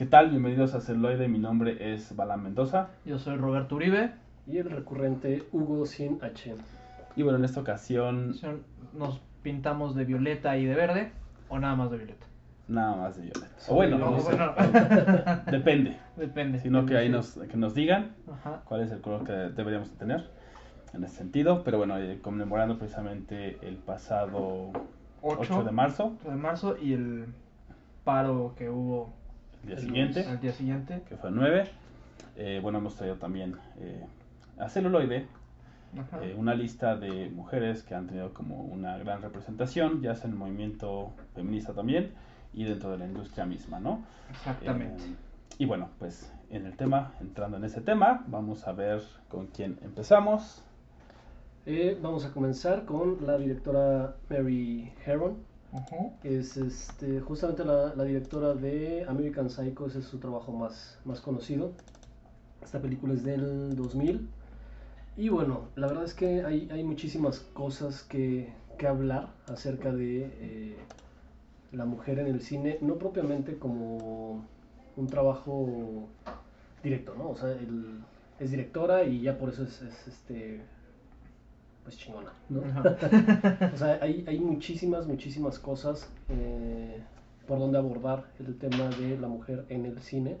¿Qué tal? Bienvenidos a Celoide. Mi nombre es Balán Mendoza. Yo soy Roberto Uribe. Y el recurrente Hugo sin H. Y bueno, en esta ocasión Nos pintamos de violeta y de verde, o nada más de violeta. nada más de violeta. O bueno, No, no sé. bueno, depende. depende. Sino que ahí nos, que nos digan Ajá. cuál es el color que deberíamos tener en ese sentido. Pero bueno, eh, conmemorando precisamente el pasado 8, 8 de marzo, de marzo y el paro que hubo día El siguiente, al día siguiente. que fue el 9. eh, bueno, hemos traído también eh, a Celuloide eh, una lista de mujeres que han tenido como una gran representación, ya sea en el movimiento feminista también y dentro de la industria misma, ¿no? Exactamente. Eh, y bueno, pues en el tema, entrando en ese tema, vamos a ver con quién empezamos. Eh, vamos a comenzar con la directora Mary Es este, justamente la, directora de American Psycho, ese es su trabajo más, más conocido. Esta película es del 2000. Y bueno, la verdad es que hay, hay muchísimas cosas que, que hablar acerca de eh, la mujer en el cine, no propiamente como un trabajo directo, ¿no? O sea, el- es directora y ya por eso es, es, este pues chingona, ¿no? O sea, hay, hay muchísimas, muchísimas cosas eh, por donde abordar el tema de la mujer en el cine,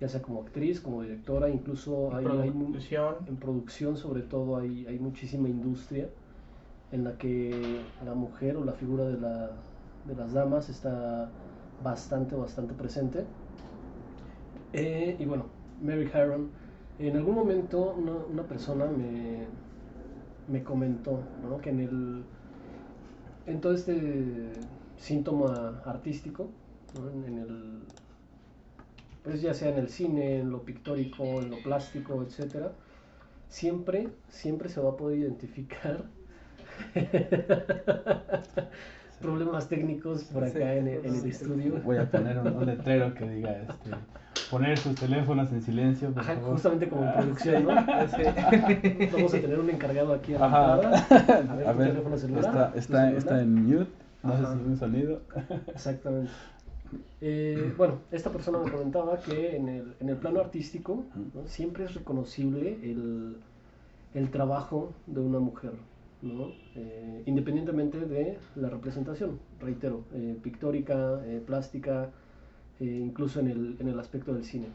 ya sea como actriz, como directora, incluso hay, hay Producción. en producción sobre todo hay, hay muchísima industria en la que la mujer o la figura de, la, de las damas está bastante, bastante presente. Eh, y bueno, Mary Harron, en algún momento una, una persona me, me comentó ¿no? que en el en todo este síntoma artístico, ¿no? en, el pues ya sea en el cine, en lo pictórico, en lo plástico, etcétera, siempre, siempre se va a poder identificar problemas técnicos por acá Sí, en, el, en el sí. estudio. Voy a poner un, un letrero que diga, este, poner sus teléfonos en silencio, por Ajá, favor. justamente como en producción, ¿no? Sí. Vamos a tener un encargado aquí a la Ajá. entrada. A ver, A ver, teléfono celular. está, está, celular. está en mute, no Ajá. sé si un sonido. Exactamente. Eh, bueno, esta persona me comentaba que en el, en el plano artístico ¿no? siempre es reconocible el, el trabajo de una mujer, ¿no? Eh, independientemente de la representación, reitero, eh, pictórica, eh, plástica, eh, incluso en el, en el aspecto del cine.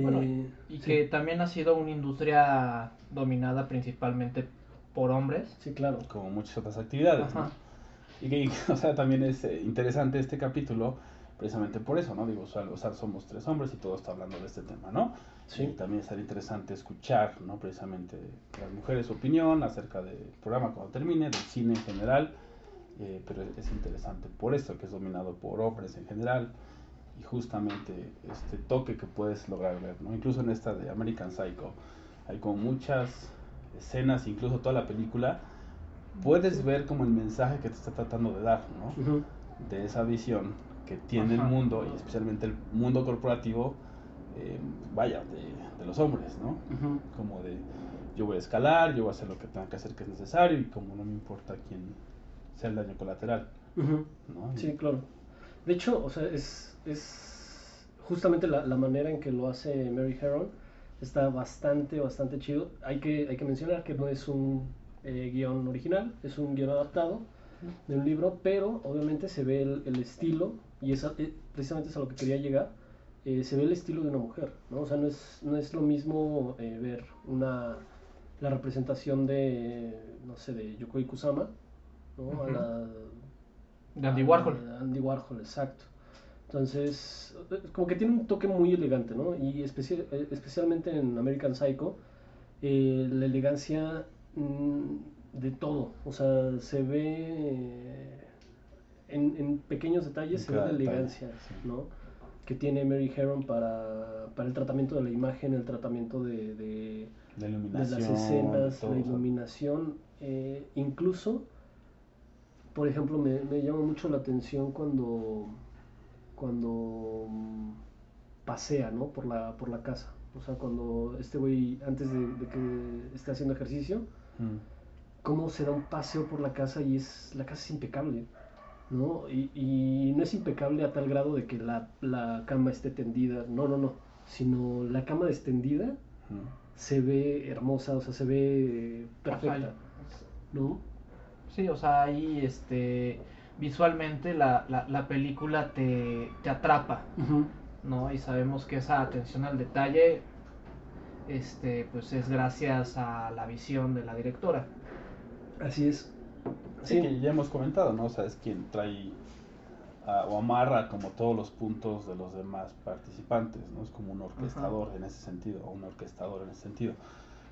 Bueno, Eh, Y sí, que también ha sido una industria dominada principalmente por hombres. Sí, claro. como muchas otras actividades. Y que, o sea, también es interesante este capítulo precisamente por eso, ¿no? Digo, o sea, somos tres hombres y todo está hablando de este tema, ¿no? Sí. Y también estaría interesante escuchar, ¿no? Precisamente las mujeres su opinión acerca del programa cuando termine, del cine en general, eh, pero es interesante por esto, que es dominado por hombres en general y justamente este toque que puedes lograr ver, ¿no? Incluso en esta de American Psycho hay como muchas escenas, incluso toda la película, puedes ver como el mensaje que te está tratando de dar, ¿no? Ujú. De esa visión que tiene Ajá. el mundo y especialmente el mundo corporativo, eh, vaya, de, de los hombres, ¿no? Como de yo voy a escalar, yo voy a hacer lo que tenga que hacer que es necesario y como no me importa quién sea el daño colateral. ¿no? Sí, claro. De hecho, o sea, es, es justamente la, la manera en que lo hace Mary Herron está bastante, bastante chido. Hay que, hay que mencionar que no es un eh, guion original, es un guion adaptado de un libro, pero obviamente se ve el, el estilo, y esa, eh, precisamente es a lo que quería llegar, eh, se ve el estilo de una mujer, ¿no? O sea, no es, no es lo mismo eh, ver una, la representación de, no sé, de Yokoi Kusama, ¿no? A Ujú. la De Andy Warhol. Ah, Andy Warhol, exacto. Entonces, eh, como que tiene un toque muy elegante, ¿no? Y especi- especialmente en American Psycho, eh, la elegancia mm, de todo. O sea, se ve en, en pequeños detalles, se ve la elegancia, sí. ¿no? Que tiene Mary Herron para, para el tratamiento de la imagen, el tratamiento de- de, La de iluminación, las escenas, todo, la iluminación, eh, incluso, por ejemplo, me, me llama mucho la atención cuando, cuando pasea, ¿no? Por la, por la casa. O sea, cuando este güey, antes de, de que esté haciendo ejercicio, mm, cómo se da un paseo por la casa y es, la casa es impecable, ¿no? Y, y no es impecable a tal grado de que la, la cama esté tendida, no, no, no, sino la cama extendida se ve hermosa, o sea, se ve perfecta, ¿no? Sí, o sea, ahí este, visualmente la, la, la película te, te atrapa. ¿no? Y sabemos que esa atención al detalle este, pues es gracias a la visión de la directora. Así es. Sí, que ya hemos comentado, ¿no? O sea, es quien trae o amarra como todos los puntos de los demás participantes, ¿no? Es como un orquestador en ese sentido, o un orquestador en ese sentido.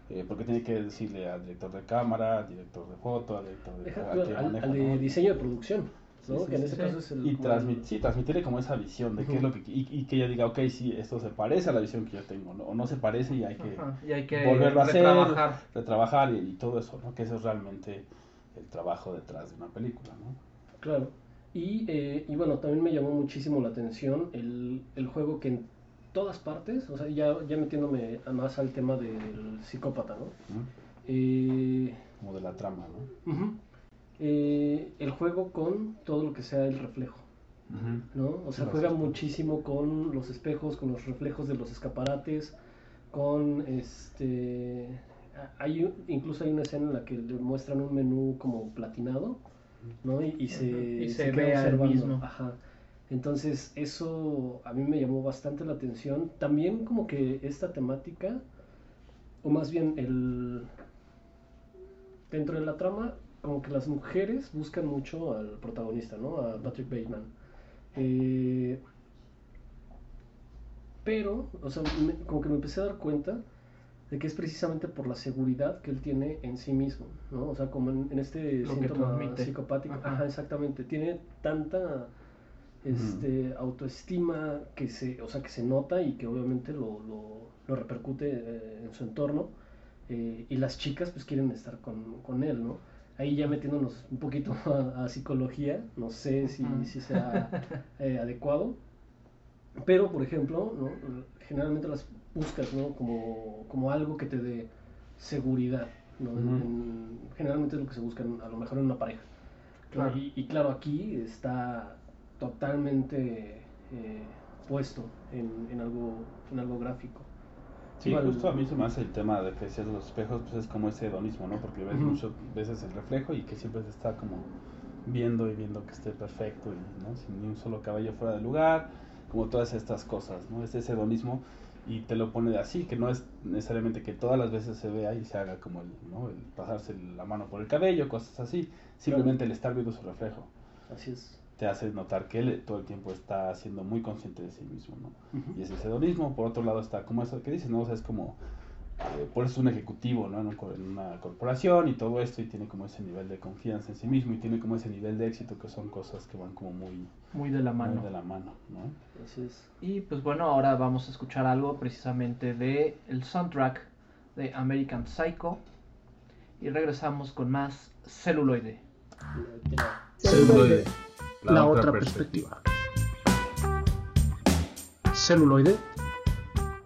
Eh, porque tiene que decirle al director de cámara, al director de foto, al director de... Deja a tú quien al, maneja, al de ¿no? diseño de producción, ¿no? Sí, sí, que en sí. caso es el... Y transmit, sí, transmitirle como esa visión de qué es lo que... Y, y que ella diga, ok, sí, esto se parece a la visión que yo tengo, ¿no? O no se parece y hay que Ajá, Y hay que volverlo a hacer, retrabajar. retrabajar y, y todo eso, ¿no? Que eso es realmente el trabajo detrás de una película, ¿no? Claro. Y, eh, y bueno, también me llamó muchísimo la atención el, el juego que en todas partes, o sea, ya, ya metiéndome más al tema del psicópata, ¿no? Eh, Como de la trama, ¿no? Eh, el juego con todo lo que sea el reflejo, ¿no? O sea, juega muchísimo con los espejos, con los reflejos de los escaparates, con este... Hay, incluso hay una escena en la que le muestran un menú como platinado, ¿no? Y, y se. Y se se ve al mismo. Ajá. Entonces, eso a mí me llamó bastante la atención. También como que esta temática, o más bien el... Dentro de la trama, como que las mujeres buscan mucho al protagonista, ¿no? A Patrick Bateman. Eh, pero, o sea, me- como que me empecé a dar cuenta de que es precisamente por la seguridad que él tiene en sí mismo, ¿no? O sea, como en, en este Lo síntoma psicopático, Ajá. ajá. exactamente, tiene tanta este, autoestima que se, o sea, que se nota y que obviamente lo, lo, lo repercute eh, en su entorno, eh, y las chicas pues quieren estar con, con él, ¿no? Ahí ya metiéndonos un poquito a, a psicología, no sé si, Ujú. si sea eh, adecuado, pero, por ejemplo, ¿no? generalmente las buscas ¿no? como, como algo que te dé seguridad. ¿no? En- Ujú. en- generalmente es lo que se busca en- a lo mejor en una pareja. Claro. Y, y claro, aquí está totalmente eh, puesto en, en algo, en algo gráfico. Sí, Igual- justo a mí se me hace el tema de que decías de los espejos, pues es como ese hedonismo, ¿no? Porque ves Ujú. muchas veces el reflejo y que siempre se está como viendo y viendo que esté perfecto y ¿no? sin ni un solo cabello fuera de lugar, como todas estas cosas, ¿no? Es ese hedonismo y te lo pone así, que no es necesariamente que todas las veces se vea y se haga como el, ¿no? el pasarse la mano por el cabello, cosas así, simplemente el estar viendo su reflejo Así es. te hace notar que él todo el tiempo está siendo muy consciente de sí mismo, ¿no? Ujú. Y ese es hedonismo. Por otro lado está como eso que dices, ¿no? O sea, es como, eh, por eso es un ejecutivo, ¿no? En, un co- en una corporación y todo esto, y tiene como ese nivel de confianza en sí mismo, y tiene como ese nivel de éxito, que son cosas que van como muy, Muy de la muy mano. de la mano, ¿no? Y pues bueno, ahora vamos a escuchar algo precisamente de el soundtrack de American Psycho. Y regresamos con más celuloide. Celuloide, la, otra perspectiva. Celuloide,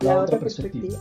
La otra perspectiva.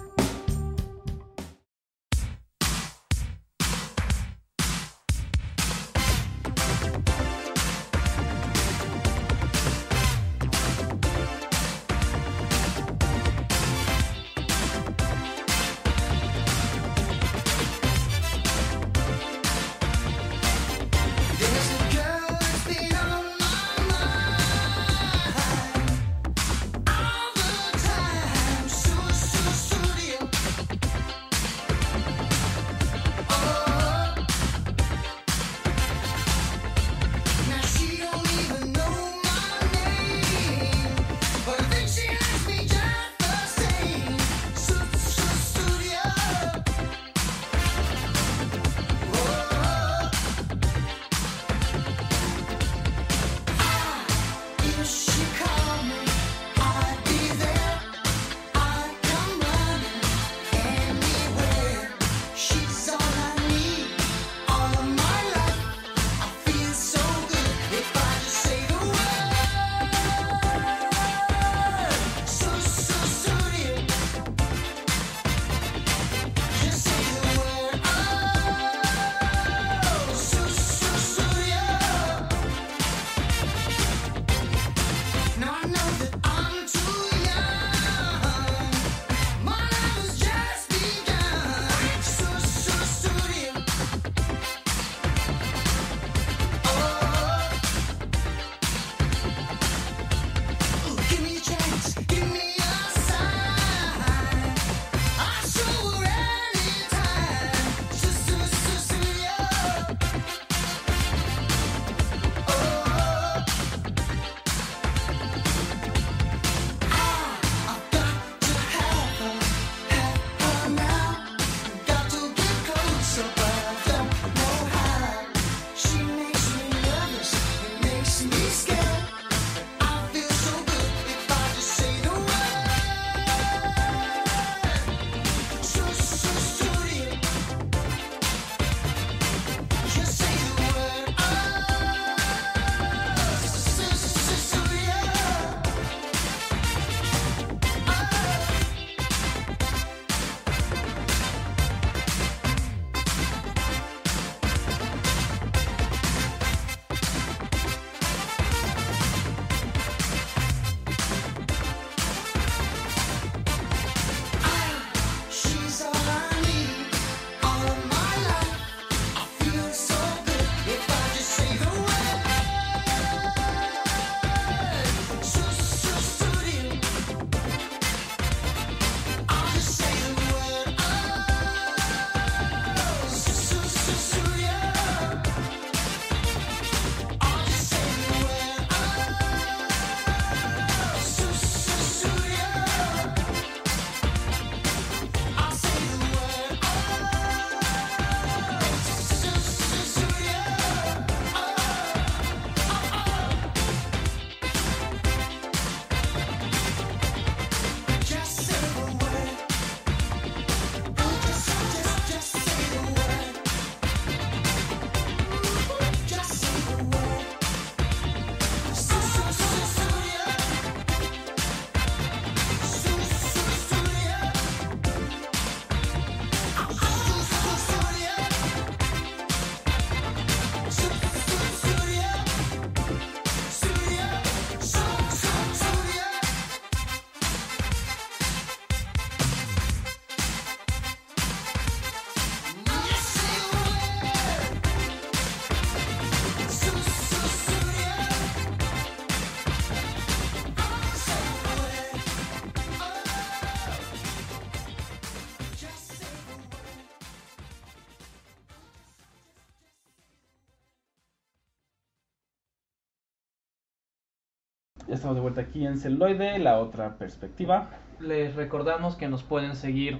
Ya estamos de vuelta aquí en Celuloide, la otra perspectiva. Les recordamos que nos pueden seguir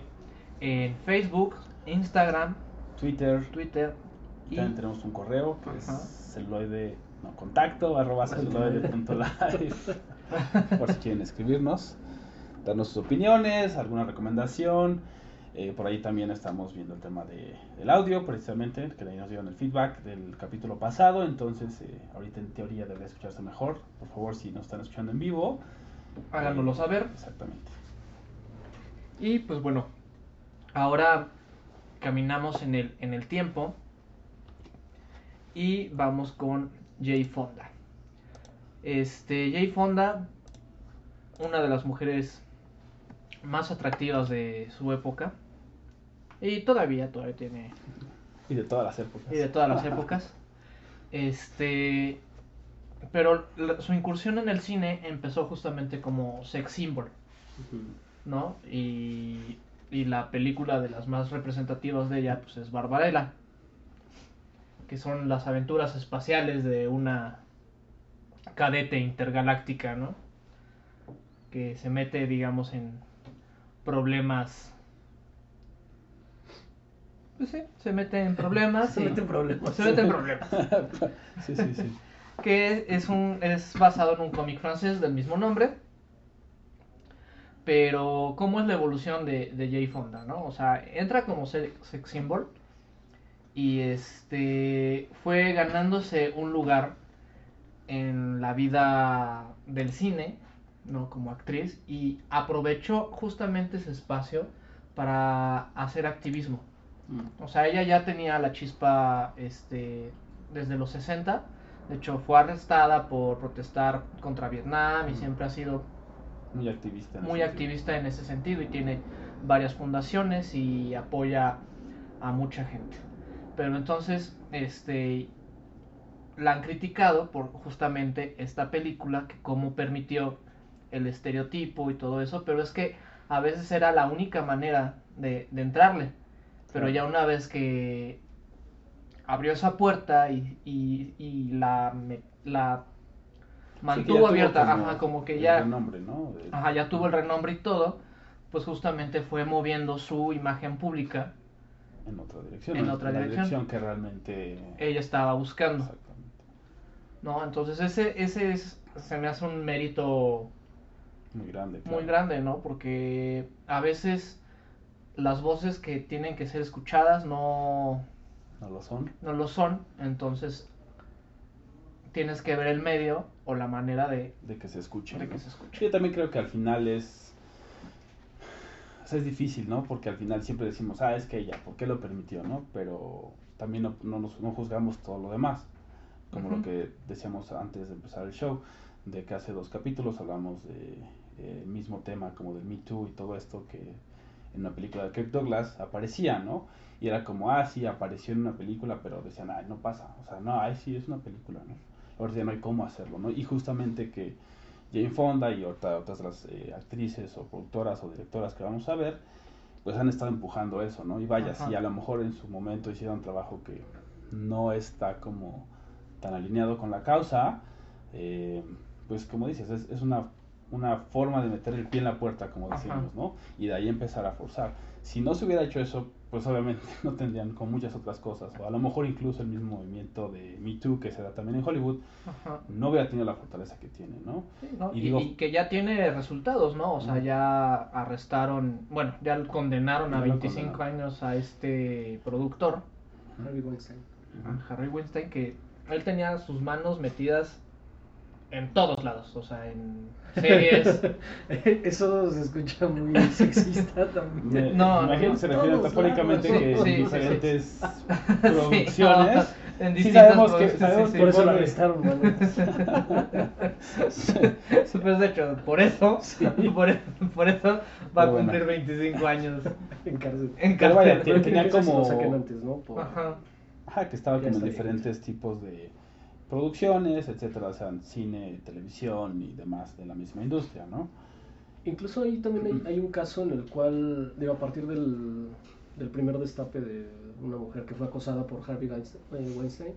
en Facebook, Instagram, Twitter, Twitter y también tenemos un correo que Ajá. es celuloide, no, contacto, arroba por si quieren escribirnos, darnos sus opiniones, alguna recomendación. Eh, por ahí también estamos viendo el tema de, del audio, precisamente, que ahí nos dieron el feedback del capítulo pasado. Entonces, eh, ahorita en teoría debe escucharse mejor. Por favor, si nos están escuchando en vivo, háganoslo eh, saber. Exactamente. Y pues bueno, ahora caminamos en el, en el tiempo y vamos con Jay Fonda. Este, Jay Fonda, una de las mujeres más atractivas de su época y todavía, todavía tiene Y de todas las épocas. y de todas las épocas. Este, pero la- su incursión en el cine empezó justamente como sex symbol. ¿no? Y, y la película de las más representativas de ella pues es Barbarella, que son las aventuras espaciales de una cadete intergaláctica, ¿no? Que se mete, digamos, en problemas. Pues sí, se mete en problemas. Se mete en problemas. Se mete en problemas. sí, sí, sí. que es un es basado en un cómic francés del mismo nombre. Pero, ¿cómo es la evolución de, de Jay Fonda, no? O sea, entra como se- sex symbol y este fue ganándose un lugar en la vida del cine, ¿no? Como actriz y aprovechó justamente ese espacio para hacer activismo. Mm. O sea, ella ya tenía la chispa este, desde los 60. De hecho, fue arrestada por protestar contra Vietnam y Mm. siempre ha sido Muy activista. en muy ese activista en ese sentido y tiene varias fundaciones y apoya a mucha gente. Pero entonces, este, la han criticado por justamente esta película que cómo permitió el estereotipo y todo eso, pero es que a veces era la única manera de, de entrarle. Pero ya una vez que abrió esa puerta y, y, y la, la Sí, mantuvo tuvo abierta, como ajá, como que ya... renombre, ¿no? De- Ajá, ya tuvo el renombre y todo, pues justamente fue moviendo su imagen pública. En otra dirección. En otra la dirección. que realmente. Ella estaba buscando, Exactamente. ¿no? Entonces ese, ese es, se me hace un mérito Muy grande. muy claro. grande, ¿no? Porque a veces las voces que tienen que ser escuchadas no, No lo son. no lo son, entonces tienes que ver el medio o la manera de, De que se escuche. de ¿no? que se escuche. Yo también creo que al final es. o sea, es difícil, ¿no? Porque al final siempre decimos, ah, es que ella, ¿por qué lo permitió, no? Pero también no, no, nos- no juzgamos todo lo demás. Como lo que decíamos antes de empezar el show, de que hace dos capítulos hablamos de el mismo tema como del Me Too y todo esto que en una película de Kirk Douglas aparecía, ¿no? Y era como, ah, sí, apareció en una película, pero decían, ay, no pasa. O sea, no, ay, sí, es una película, ¿no? Ahora ya no hay cómo hacerlo, ¿no? Y justamente que Jane Fonda y otra- otras las eh, actrices o productoras o directoras que vamos a ver, pues han estado empujando eso, ¿no? Y vaya, Ajá. si a lo mejor en su momento hicieron un trabajo que no está como tan alineado con la causa, eh, pues como dices, es, es una, una forma de meter el pie en la puerta, como Ajá. decimos, ¿no? Y de ahí empezar a forzar. Si no se hubiera hecho eso, pues obviamente no tendrían con muchas otras cosas, o a lo mejor incluso el mismo movimiento de Me Too que se da también en Hollywood, Ajá. no hubiera tenido la fortaleza que tiene, ¿no? Sí, ¿no? Y Y, digo- y que ya tiene resultados, ¿no? O sea, ya arrestaron, bueno, ya condenaron a Ya lo 25 condenaron. años a este productor, Harvey Weinstein. Harry Weinstein, que él tenía sus manos metidas en todos lados, o sea, en series. Eso se escucha muy sexista también. No, imagino no, que se refiere metafóricamente lados. que Sí, en sí, diferentes Sí, producciones. no, en distintas sabemos que- sabemos sí, Por eso lo arrestaron. Pues de hecho, por eso, por, por eso va a bueno. cumplir 25 años En cárcel. en Pero vaya, cárcel. tiene- Pero tenía como- saquen antes, ¿no? Por- Ajá. Ajá, que estaba Ya como en diferentes tipos de producciones, etcétera, o sea, cine, televisión y demás de la misma industria, ¿no? Incluso ahí también hay, hay un caso en el cual, digo, a partir del, del primer destape de una mujer que fue acosada por Harvey Weinstein, eh, Weinstein,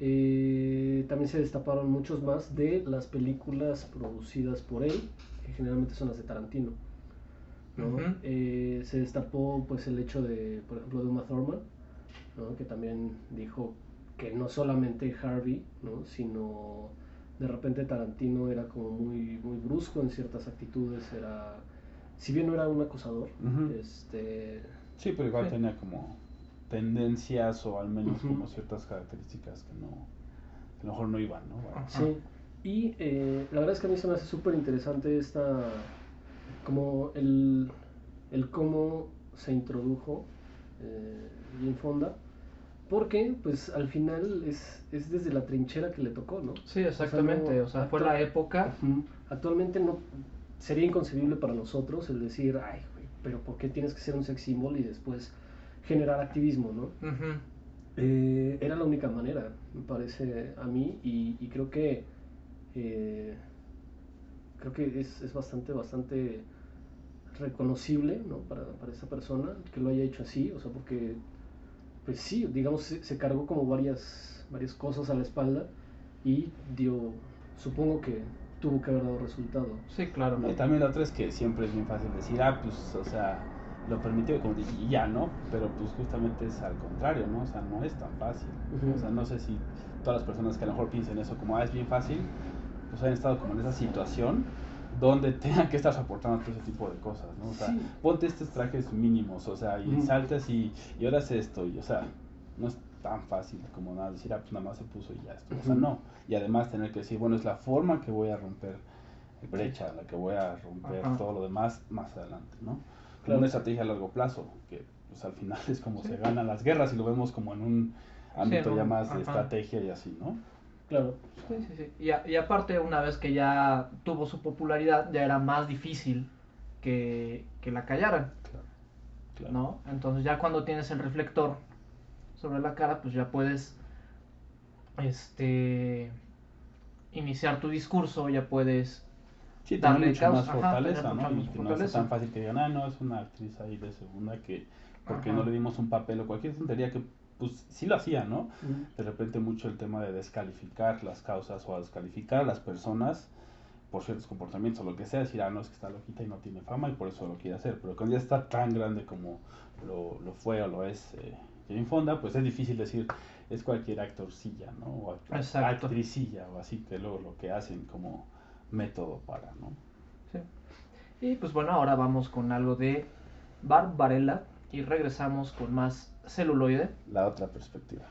eh, también se destaparon muchos más de las películas producidas por él, que generalmente son las de Tarantino. ¿no? Ujú. Eh, se destapó pues el hecho de, por ejemplo, de Uma Thurman, ¿no? que también dijo que no solamente Harvey, ¿no? sino de repente Tarantino era como muy, muy brusco en ciertas actitudes, era, si bien no era un acosador, este, Sí, pero igual tenía como tendencias o al menos como ciertas características que no, que a lo mejor no iban, ¿no? Sí, y eh, la verdad es que a mí se me hace súper interesante esta, como el, el cómo se introdujo eh, Jane Fonda, porque pues al final es, es desde la trinchera que le tocó, ¿no? Sí, exactamente. no, O sea, fue actua- la época. Actualmente no sería inconcebible para nosotros el decir, ay, güey, pero ¿por qué tienes que ser un sex symbol y después generar activismo, ¿no? Eh, era la única manera, me parece a mí, y, y creo que eh, creo que es, es bastante, bastante reconocible ¿no? para, para esa persona que lo haya hecho así, o sea, porque pues sí, digamos, se, se cargó como varias, varias cosas a la espalda y dio, supongo que tuvo que haber dado resultado. Sí, claro. Y también la otra es que siempre es bien fácil decir, ah, pues, o sea, lo permitió como dije, y ya, ¿no? Pero pues justamente es al contrario, ¿no? O sea, no es tan fácil. Ujú. O sea, no sé si todas las personas que a lo mejor piensen eso como, ah, es bien fácil, pues han estado como en esa situación donde tengan que estar soportando todo ese tipo de cosas, ¿no? O sea, Sí. ponte estos trajes mínimos, o sea, y saltas y, y ahora esto, y o sea, no es tan fácil como nada decir, ah, pues nada más se puso y ya esto. O sea, no. Y además tener que decir, bueno, es la forma que voy a romper brecha, la que voy a romper Ajá. todo lo demás más adelante, ¿no? Claro. una estrategia a largo plazo, que pues al final es como Sí. se ganan las guerras y lo vemos como en un ámbito ya más de estrategia y así, ¿no? Claro. Sí, sí, sí. Y, a- y aparte, una vez que ya tuvo su popularidad, ya era más difícil que, que la callaran, Claro. claro. ¿no? Entonces ya cuando tienes el reflector sobre la cara, pues ya puedes este iniciar tu discurso, ya puedes Sí, tiene darle mucho más ajá, fortaleza, ¿no? Y no es tan fácil que digan, ah, no, es una actriz ahí de segunda que, porque Ajá. no le dimos un papel o cualquier tontería que, pues sí lo hacía, ¿no? De repente mucho el tema de descalificar las causas o a descalificar a las personas por ciertos comportamientos o lo que sea, decir, ah, no, es que está loquita y no tiene fama y por eso lo quiere hacer. Pero cuando ya está tan grande como lo, lo fue o lo es eh, Jane Fonda, pues es difícil decir, es cualquier actorcilla, ¿no? O act- Exacto. actricilla o así, que luego lo que hacen como método para, ¿no? Sí. Y pues bueno, ahora vamos con algo de Barbarella y regresamos con más celuloide. La otra perspectiva.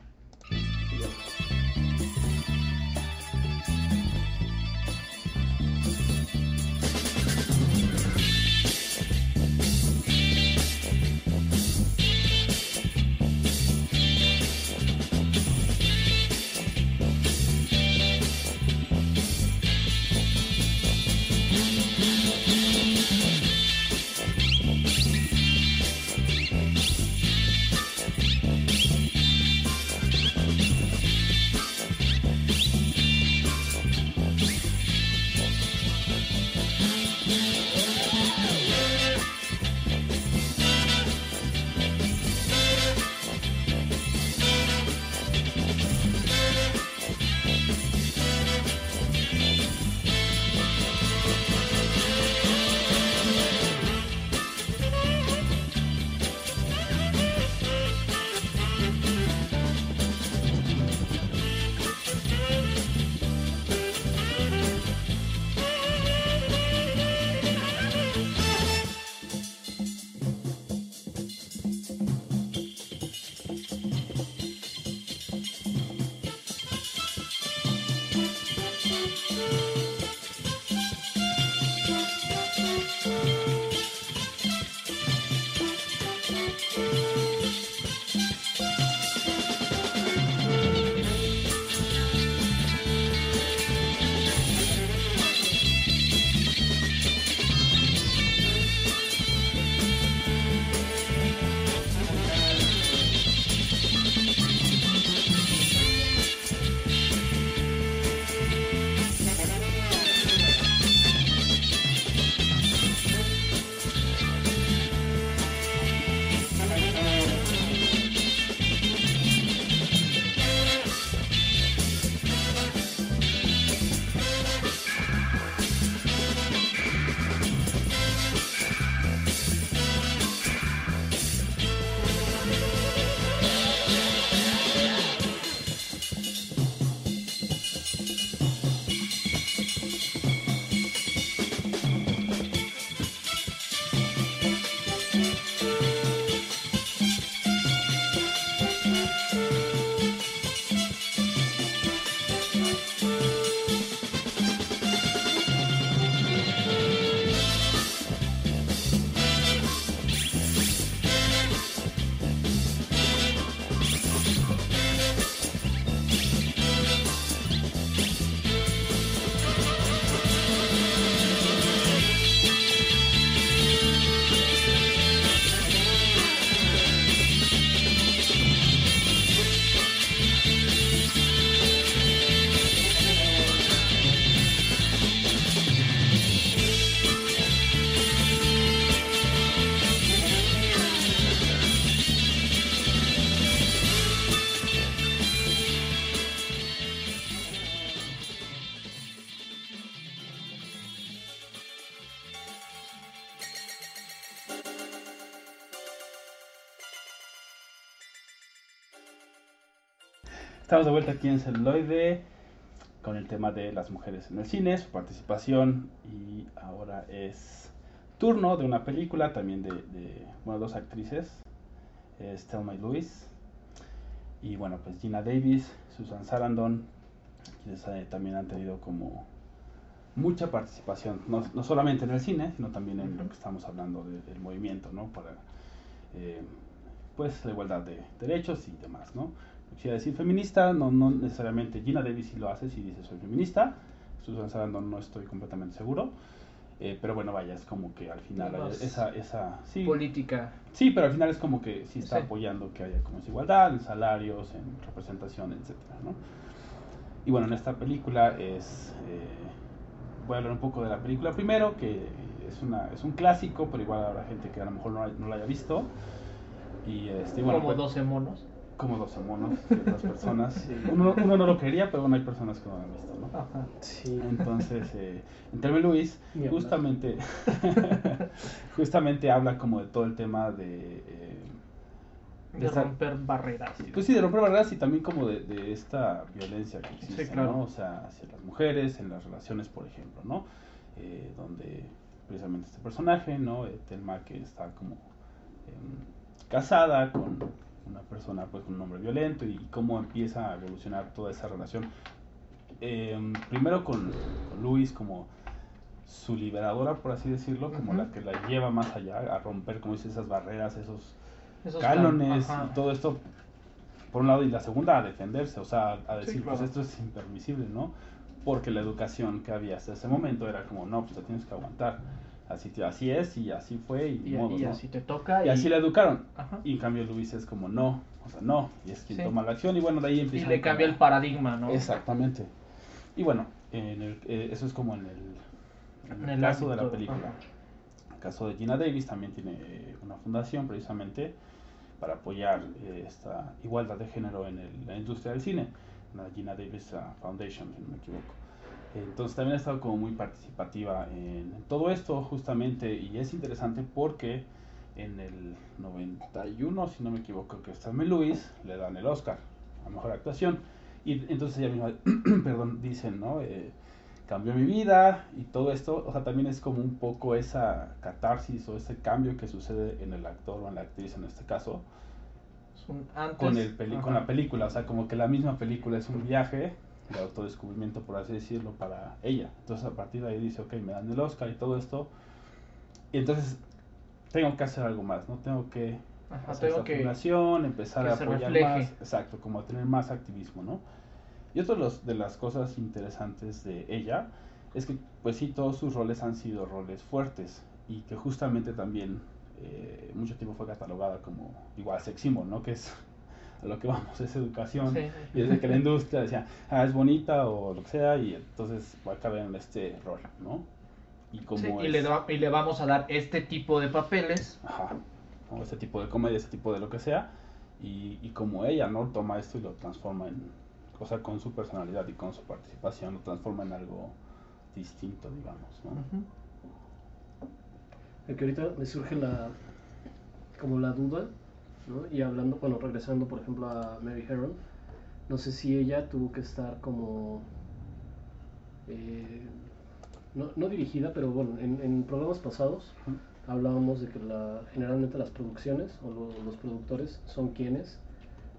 Estamos de vuelta aquí en celuloide con el tema de las mujeres en el cine, su participación y ahora es turno de una película también de, de bueno, dos actrices, es Thelma y Louise y bueno, pues Gina Davis, Susan Sarandon, quienes eh, también han tenido como mucha participación, no, no solamente en el cine, sino también en lo que estamos hablando de- del movimiento, ¿no? Para, eh, pues, la igualdad de derechos y demás, ¿no? Quisiera decir feminista, no, no necesariamente Gina Davis sí lo hace, si dice soy feminista, Susan Sarandon no estoy completamente seguro, eh, pero bueno, vaya, es como que al final hay esa, esa, sí, Política. Sí, pero al final es como que sí está Sí. apoyando que haya como igualdad en salarios, en representación, etcétera, ¿no? Y bueno, en esta película es eh, voy a hablar un poco de la película primero, que es una es un clásico, pero igual habrá gente que a lo mejor no, no la haya visto. Y este, bueno, como pues, 12 monos. Como 12 monos otras personas. Uno, uno no lo quería, pero bueno, hay personas que no lo han visto, ¿no? Ajá. Sí. Entonces, eh, en Luis, justamente, justamente habla como de todo el tema de, eh, De esta- romper barreras. pues sí, de romper barreras y también como de, de esta violencia que existe, claro. ¿no? O sea, hacia las mujeres, en las relaciones, por ejemplo, ¿no? Eh, donde precisamente este personaje, ¿no? Eh, Thelma que está como em, casada con una persona, pues con un hombre violento y cómo empieza a evolucionar toda esa relación. Em, primero con, con Luis como su liberadora, por así decirlo, como la que la lleva más allá, a romper, como dices, esas barreras, esos esos cánones y todo esto por un lado y la segunda a defenderse, o sea, a decir, claro. pues esto es impermisible, ¿no? Porque la educación que había hasta ese momento era como, no, pues te tienes que aguantar, así, te- así es y así fue y, Y, y así te toca. Y así la educaron. Ajá. Y en cambio Luis es como, no, o sea, no, y es quien Sí. toma la acción y bueno, de ahí Y empieza. le cambia el paradigma, ¿no? Exactamente. Y bueno, en el, eh, eso es como en el, en el En el caso de la película. ajá. El caso de Gina Davis también tiene una fundación precisamente para apoyar eh, esta igualdad de género en el- la industria del cine, la Gina Davis uh, Foundation, si no me equivoco. Entonces también ha estado como muy participativa en, en todo esto justamente y es interesante porque en el 91, si no me equivoco, que está Luis, le dan el Oscar a Mejor Actuación. Y entonces ella misma, perdón, dicen, ¿no? Eh, cambió mi vida y todo esto, o sea, también es como un poco esa catarsis o ese cambio que sucede en el actor o en la actriz en este caso Es un antes, con, el peli- con la película, o sea, como que la misma película es un viaje de autodescubrimiento, por así decirlo, para ella. Entonces a partir de ahí dice, ok, me dan el Oscar y todo esto, y entonces tengo que hacer algo más, ¿no? Tengo que Ajá, hacer tengo esta que. fundación, empezar que a apoyar más, exacto, como a tener más activismo, ¿no? Y otra de las cosas interesantes de ella es que, pues sí, todos sus roles han sido roles fuertes y que justamente también eh, mucho tiempo fue catalogada como igual sex symbol, ¿no? Que es a lo que vamos, es educación. Sí. Y desde que la industria decía, ah, es bonita o lo que sea, y entonces va a caber en este rol, ¿no? Y como Sí, y, es- le da- y le vamos a dar este tipo de papeles. Ajá, como este tipo de comedia, este tipo de lo que sea, y, y como ella, ¿no? Toma esto y lo transforma en, o sea, con su personalidad y con su participación, lo transforma en algo distinto, digamos, ¿no? El que ahorita me surge la como la duda, ¿no? Y hablando, bueno, regresando por ejemplo a Mary Herron, no sé si ella tuvo que estar como eh, no, no dirigida, pero bueno, en, en programas pasados hablábamos de que la, generalmente las producciones o lo- los productores son quienes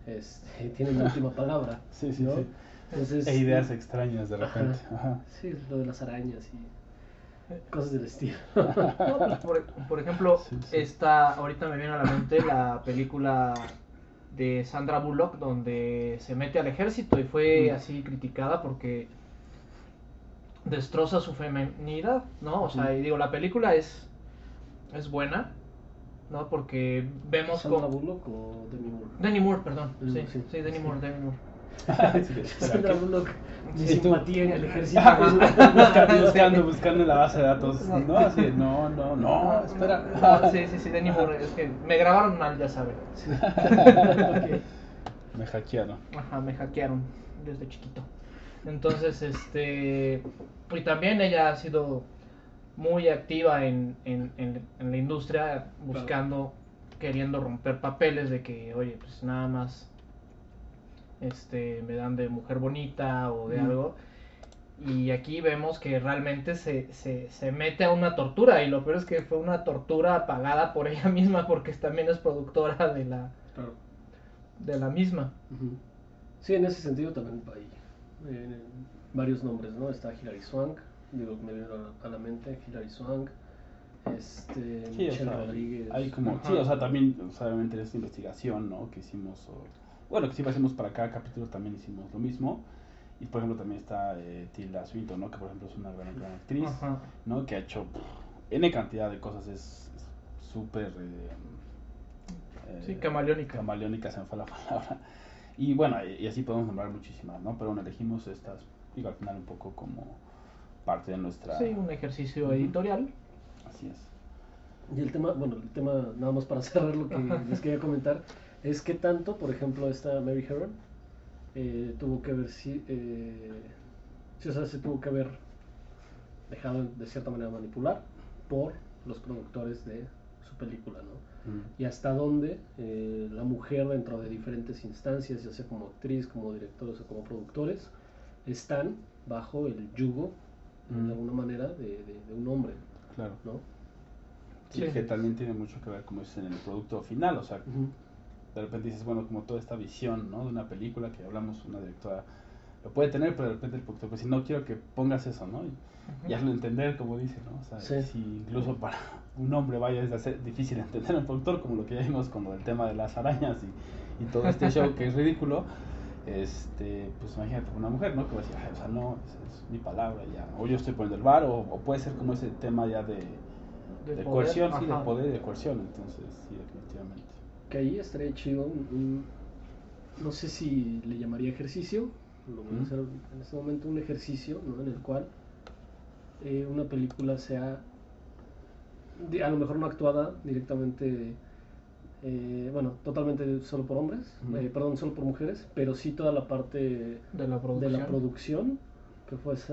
este, tienen la última palabra. Sí, sí, ¿no? sí. Entonces, E ideas extrañas de Ajá. repente. Ajá. Sí, lo de las arañas y cosas del estilo. No, pues, por, por ejemplo, Sí, sí. está, ahorita me viene a la mente la película de Sandra Bullock donde se mete al ejército y fue Mm. así criticada porque destroza su feminidad, ¿no? O sea, Ujú. y digo, la película es, es buena, ¿no? Porque vemos ¿Sandra como... Bullock o Demi Moore? Denny Moore, perdón. Mm, Sí, sí. sí, Denny Moore, Denny Moore. Sandra. Bullock, simpatía en el ejército. buscando, buscando, buscando en la base de datos. No, así, no, no, no, espera. No, sí, sí, sí, Moore. Es que me grabaron mal, ya saben. Me hackearon. Ajá, me hackearon desde chiquito. Entonces, este. Y también ella ha sido muy activa en, en, en, en la industria, buscando, queriendo romper papeles de que, oye, pues nada más este, me dan de mujer bonita o de Mm. algo. Y aquí vemos que realmente se, se, se mete a una tortura y lo peor es que fue una tortura pagada por ella misma porque también es productora de la, Claro. de la misma. Sí, en ese sentido también hay eh, varios nombres, ¿no? Está Hilary Swank, digo, me viene a la- mente Hilary Swank, este, Sí, o Michelle sea, Rodríguez. hay como, sí, o sea, también, sea, obviamente en esta investigación, ¿no? Que hicimos, o- bueno, que siempre hacemos para cada capítulo también hicimos lo mismo. Y por ejemplo también está eh, Tilda Swinton, ¿no? Que por ejemplo es una gran, gran actriz, Ajá. ¿no? Que ha hecho pff, N cantidad de cosas, es súper... eh, eh, Sí, camaleónica. Camaleónica se me fue la palabra. Y bueno, y, y así podemos nombrar muchísimas, ¿no? Pero bueno, elegimos estas, digo, al final un poco como parte de nuestra... Sí, un ejercicio editorial. Así es. Y el tema, bueno, el tema, nada más para cerrar lo que les quería comentar, es que tanto, por ejemplo, esta Mary Herron eh, tuvo que haber, si, eh, sí, o sea, se tuvo que haber dejado de cierta manera manipular por los productores de su película, ¿no? Mm. Y hasta dónde eh, la mujer dentro de diferentes instancias, ya sea como actriz, como directores o como productores, están bajo el yugo, Mm. de alguna manera, de, de- de un hombre, Claro. ¿no? Sí, Sí. que también tiene mucho que ver, como dices, en el producto final. O sea. De repente dices, bueno, como toda esta visión, ¿no? De una película que hablamos, una directora lo puede tener, pero de repente el productor, pues si no quiero que pongas eso, ¿no? Y, y hazlo entender, como dice, ¿no? O sea, Sí. si incluso para un hombre vaya es hacer difícil entender a un productor, como lo que ya vimos con del tema de las arañas y, y todo este show que es ridículo, este, pues imagínate una mujer, ¿no? Que va a decir, "Ay, o sea, no, es, es mi palabra ya, o yo estoy poniendo el bar, o, o puede ser como ese tema ya de, De coerción, sí, de poder y de coerción, entonces, sí, definitivamente. Que ahí estaría chido, un- no sé si le llamaría ejercicio, lo voy a hacer en este momento, un ejercicio ¿no? en el cual eh, una película sea, a lo mejor no actuada directamente, eh, bueno, totalmente solo por hombres, eh, perdón, solo por mujeres, pero sí toda la parte De la de producción. la producción que, fuese,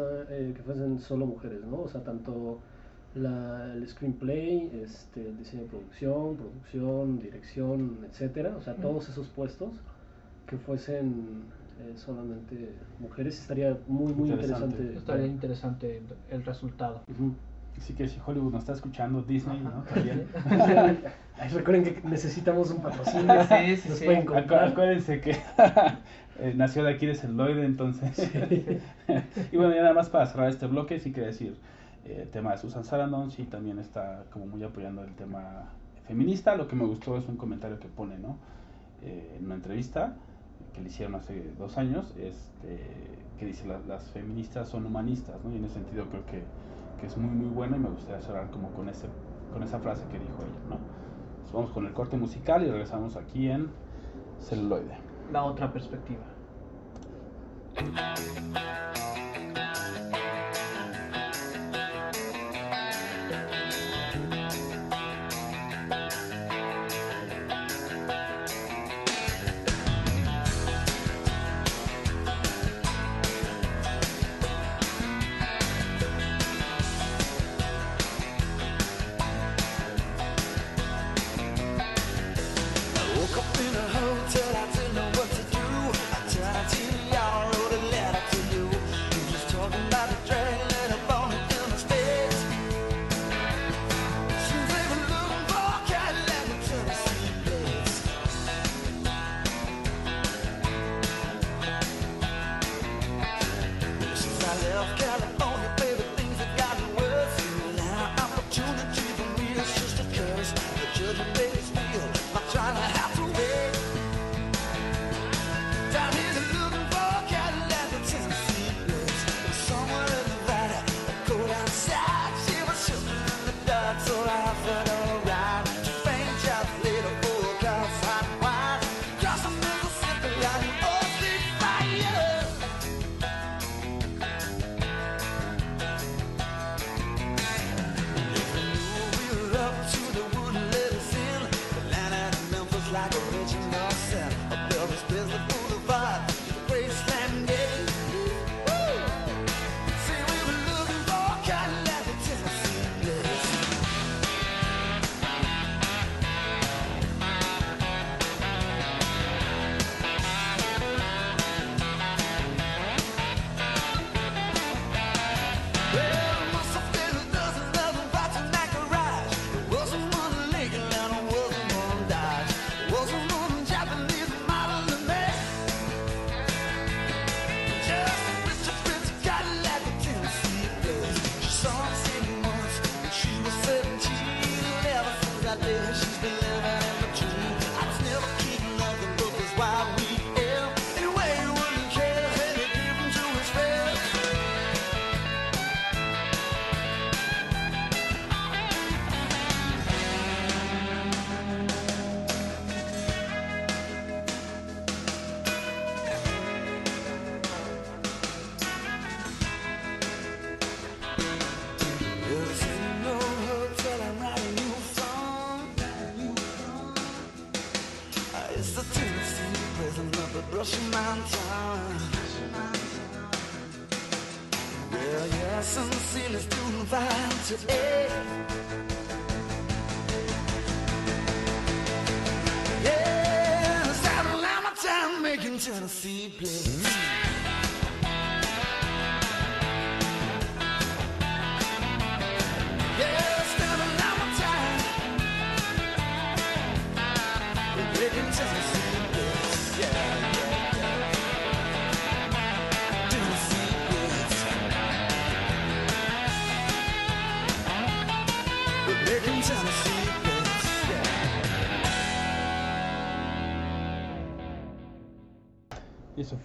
que fuesen solo mujeres, ¿no? O sea, tanto la, el screenplay, este, el diseño de producción, producción, dirección, etcétera, o sea, todos esos puestos que fuesen eh, solamente mujeres estaría muy, muy Interesante. interesante. Estaría interesante el, resultado. Ujú. Así que si Hollywood nos está escuchando, Disney, ¿no? También. Ay, recuerden que necesitamos un patrocinio. Sí, sí, nos sí. pueden Acu- comprar. acuérdense que eh, nació de aquí de celuloide, entonces. y bueno, ya nada más para cerrar este bloque, sí quería decir el tema de Susan Sarandon, sí también está como muy apoyando el tema feminista. Lo que me gustó es un comentario que pone, ¿no? Eh, en una entrevista que le hicieron hace dos años, este, que dice "La- las feministas son humanistas, ¿no? Y en ese sentido creo que, que es muy muy bueno y me gustaría cerrar como con ese con esa frase que dijo ella, ¿no? Entonces, vamos con el corte musical y regresamos aquí en celuloide. La otra perspectiva. The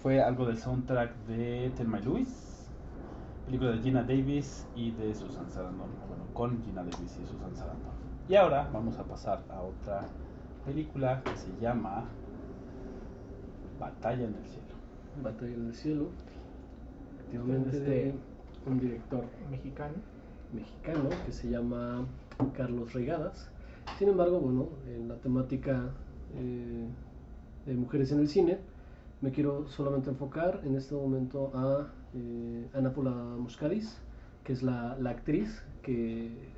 fue algo del soundtrack de Thelma Louise, película de Gina Davis y de Susan Sarandon. Bueno, con Gina Davis y Susan Sarandon. Y ahora vamos a pasar a otra película que se llama Batalla en el cielo. Batalla en el cielo. Efectivamente Este- de un director Mexicano. mexicano que se llama Carlos Regadas. Sin embargo, bueno, en la temática eh, de mujeres en el cine, me quiero solamente enfocar en este momento a eh, Ana Paula Muscaris, que es la, la actriz que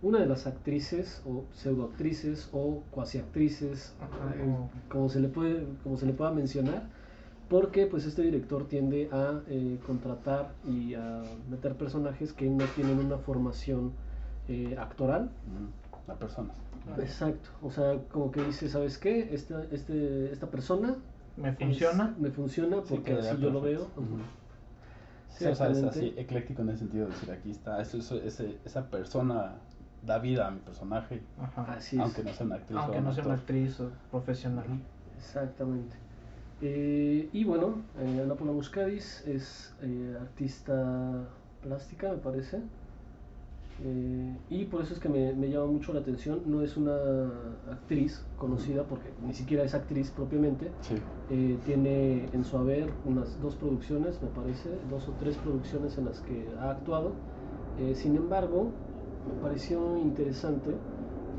una de las actrices o pseudoactrices o cuasi actrices Ajá, eh, como- se le puede como se le pueda mencionar porque pues este director tiende a eh, contratar y a meter personajes que no tienen una formación eh, actoral. Mm, La persona. exacto. O sea como que dice sabes qué esta este esta persona Me es- funciona. me funciona Sí, porque quedaría así yo lo veo. Ujú. Sí, Sí, o sea, es así, ecléctico en el sentido de decir aquí está, eso, eso- ese- esa persona da vida a mi personaje, Ajá. Así es. aunque no sea una actriz Aunque o no sea una actriz o profesional. Exactamente. Eh, y bueno, eh, Ana Paula Muscadis es eh, artista plástica, me parece. Eh, y por eso es que me, me llama mucho la atención. No es una actriz conocida, porque ni siquiera es actriz propiamente. Sí, Eh, tiene en su haber unas dos producciones, me parece, dos o tres producciones en las que ha actuado. Eh, sin embargo, me pareció interesante,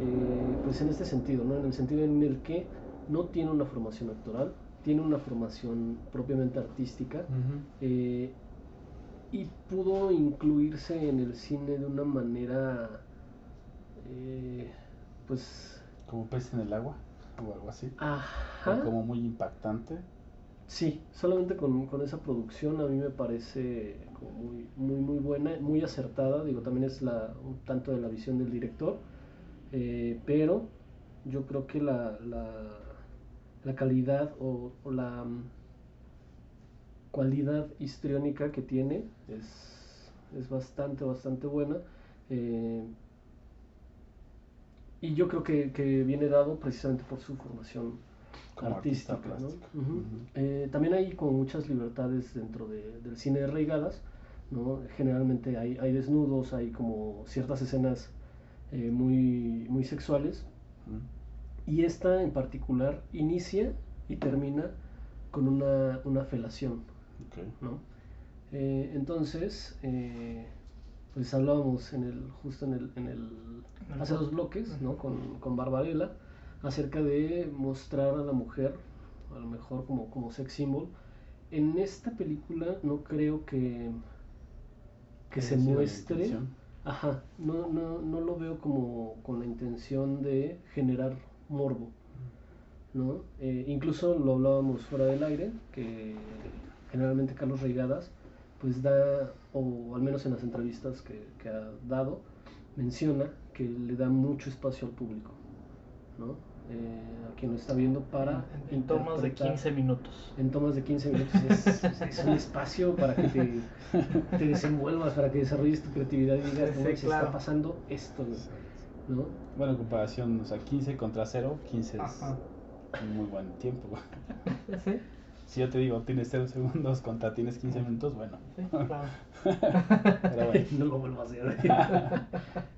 eh, pues en este sentido, ¿no? en el sentido en el que no tiene una formación actoral, tiene una formación propiamente artística eh, y pudo incluirse en el cine de una manera, eh, pues, como pez en el agua o algo así, ajá. como muy impactante. Sí, solamente con, con esa producción a mí me parece como muy, muy, muy buena, muy acertada. Digo, también es la, un tanto de la visión del director, eh, pero yo creo que la, la, la calidad o, o la cualidad histriónica que tiene es, es bastante, bastante buena. eh, y yo creo que, que viene dado precisamente por su formación Como artística. Eh, también hay como muchas libertades dentro de- del cine de Reigadas, ¿no? Generalmente hay, hay desnudos, hay como ciertas escenas eh, muy, muy sexuales. Y esta en particular inicia y termina con una, una felación, Ok. ¿no? Eh, entonces, eh, pues hablábamos en el, justo en el, en el hace dos bloques, ¿no? Con, con Barbarella, acerca de mostrar a la mujer, a lo mejor como, como sex symbol. En esta película no creo que, que se muestre, ajá, no, no, no lo veo como con la intención de generar morbo, ¿no? Eh, incluso lo hablábamos fuera del aire, que generalmente Carlos Reigadas, pues da, o al menos en las entrevistas que, que ha dado, menciona que le da mucho espacio al público, ¿no? Eh, a quien lo está viendo para En, en tomas de interpretar- 15 minutos. en tomas de 15 minutos es, es un espacio para que te, te desenvuelvas, para que desarrolles tu creatividad y digas, Sí, "No manches, claro. está pasando esto, güey", ¿no? Bueno, en comparación, o sea, 15 contra 0, 15 es un muy buen tiempo. Sí, Si yo te digo, tienes 0 segundos contra tienes 15 minutos, bueno. sí, claro. Pero bueno. no lo vuelvo a hacer.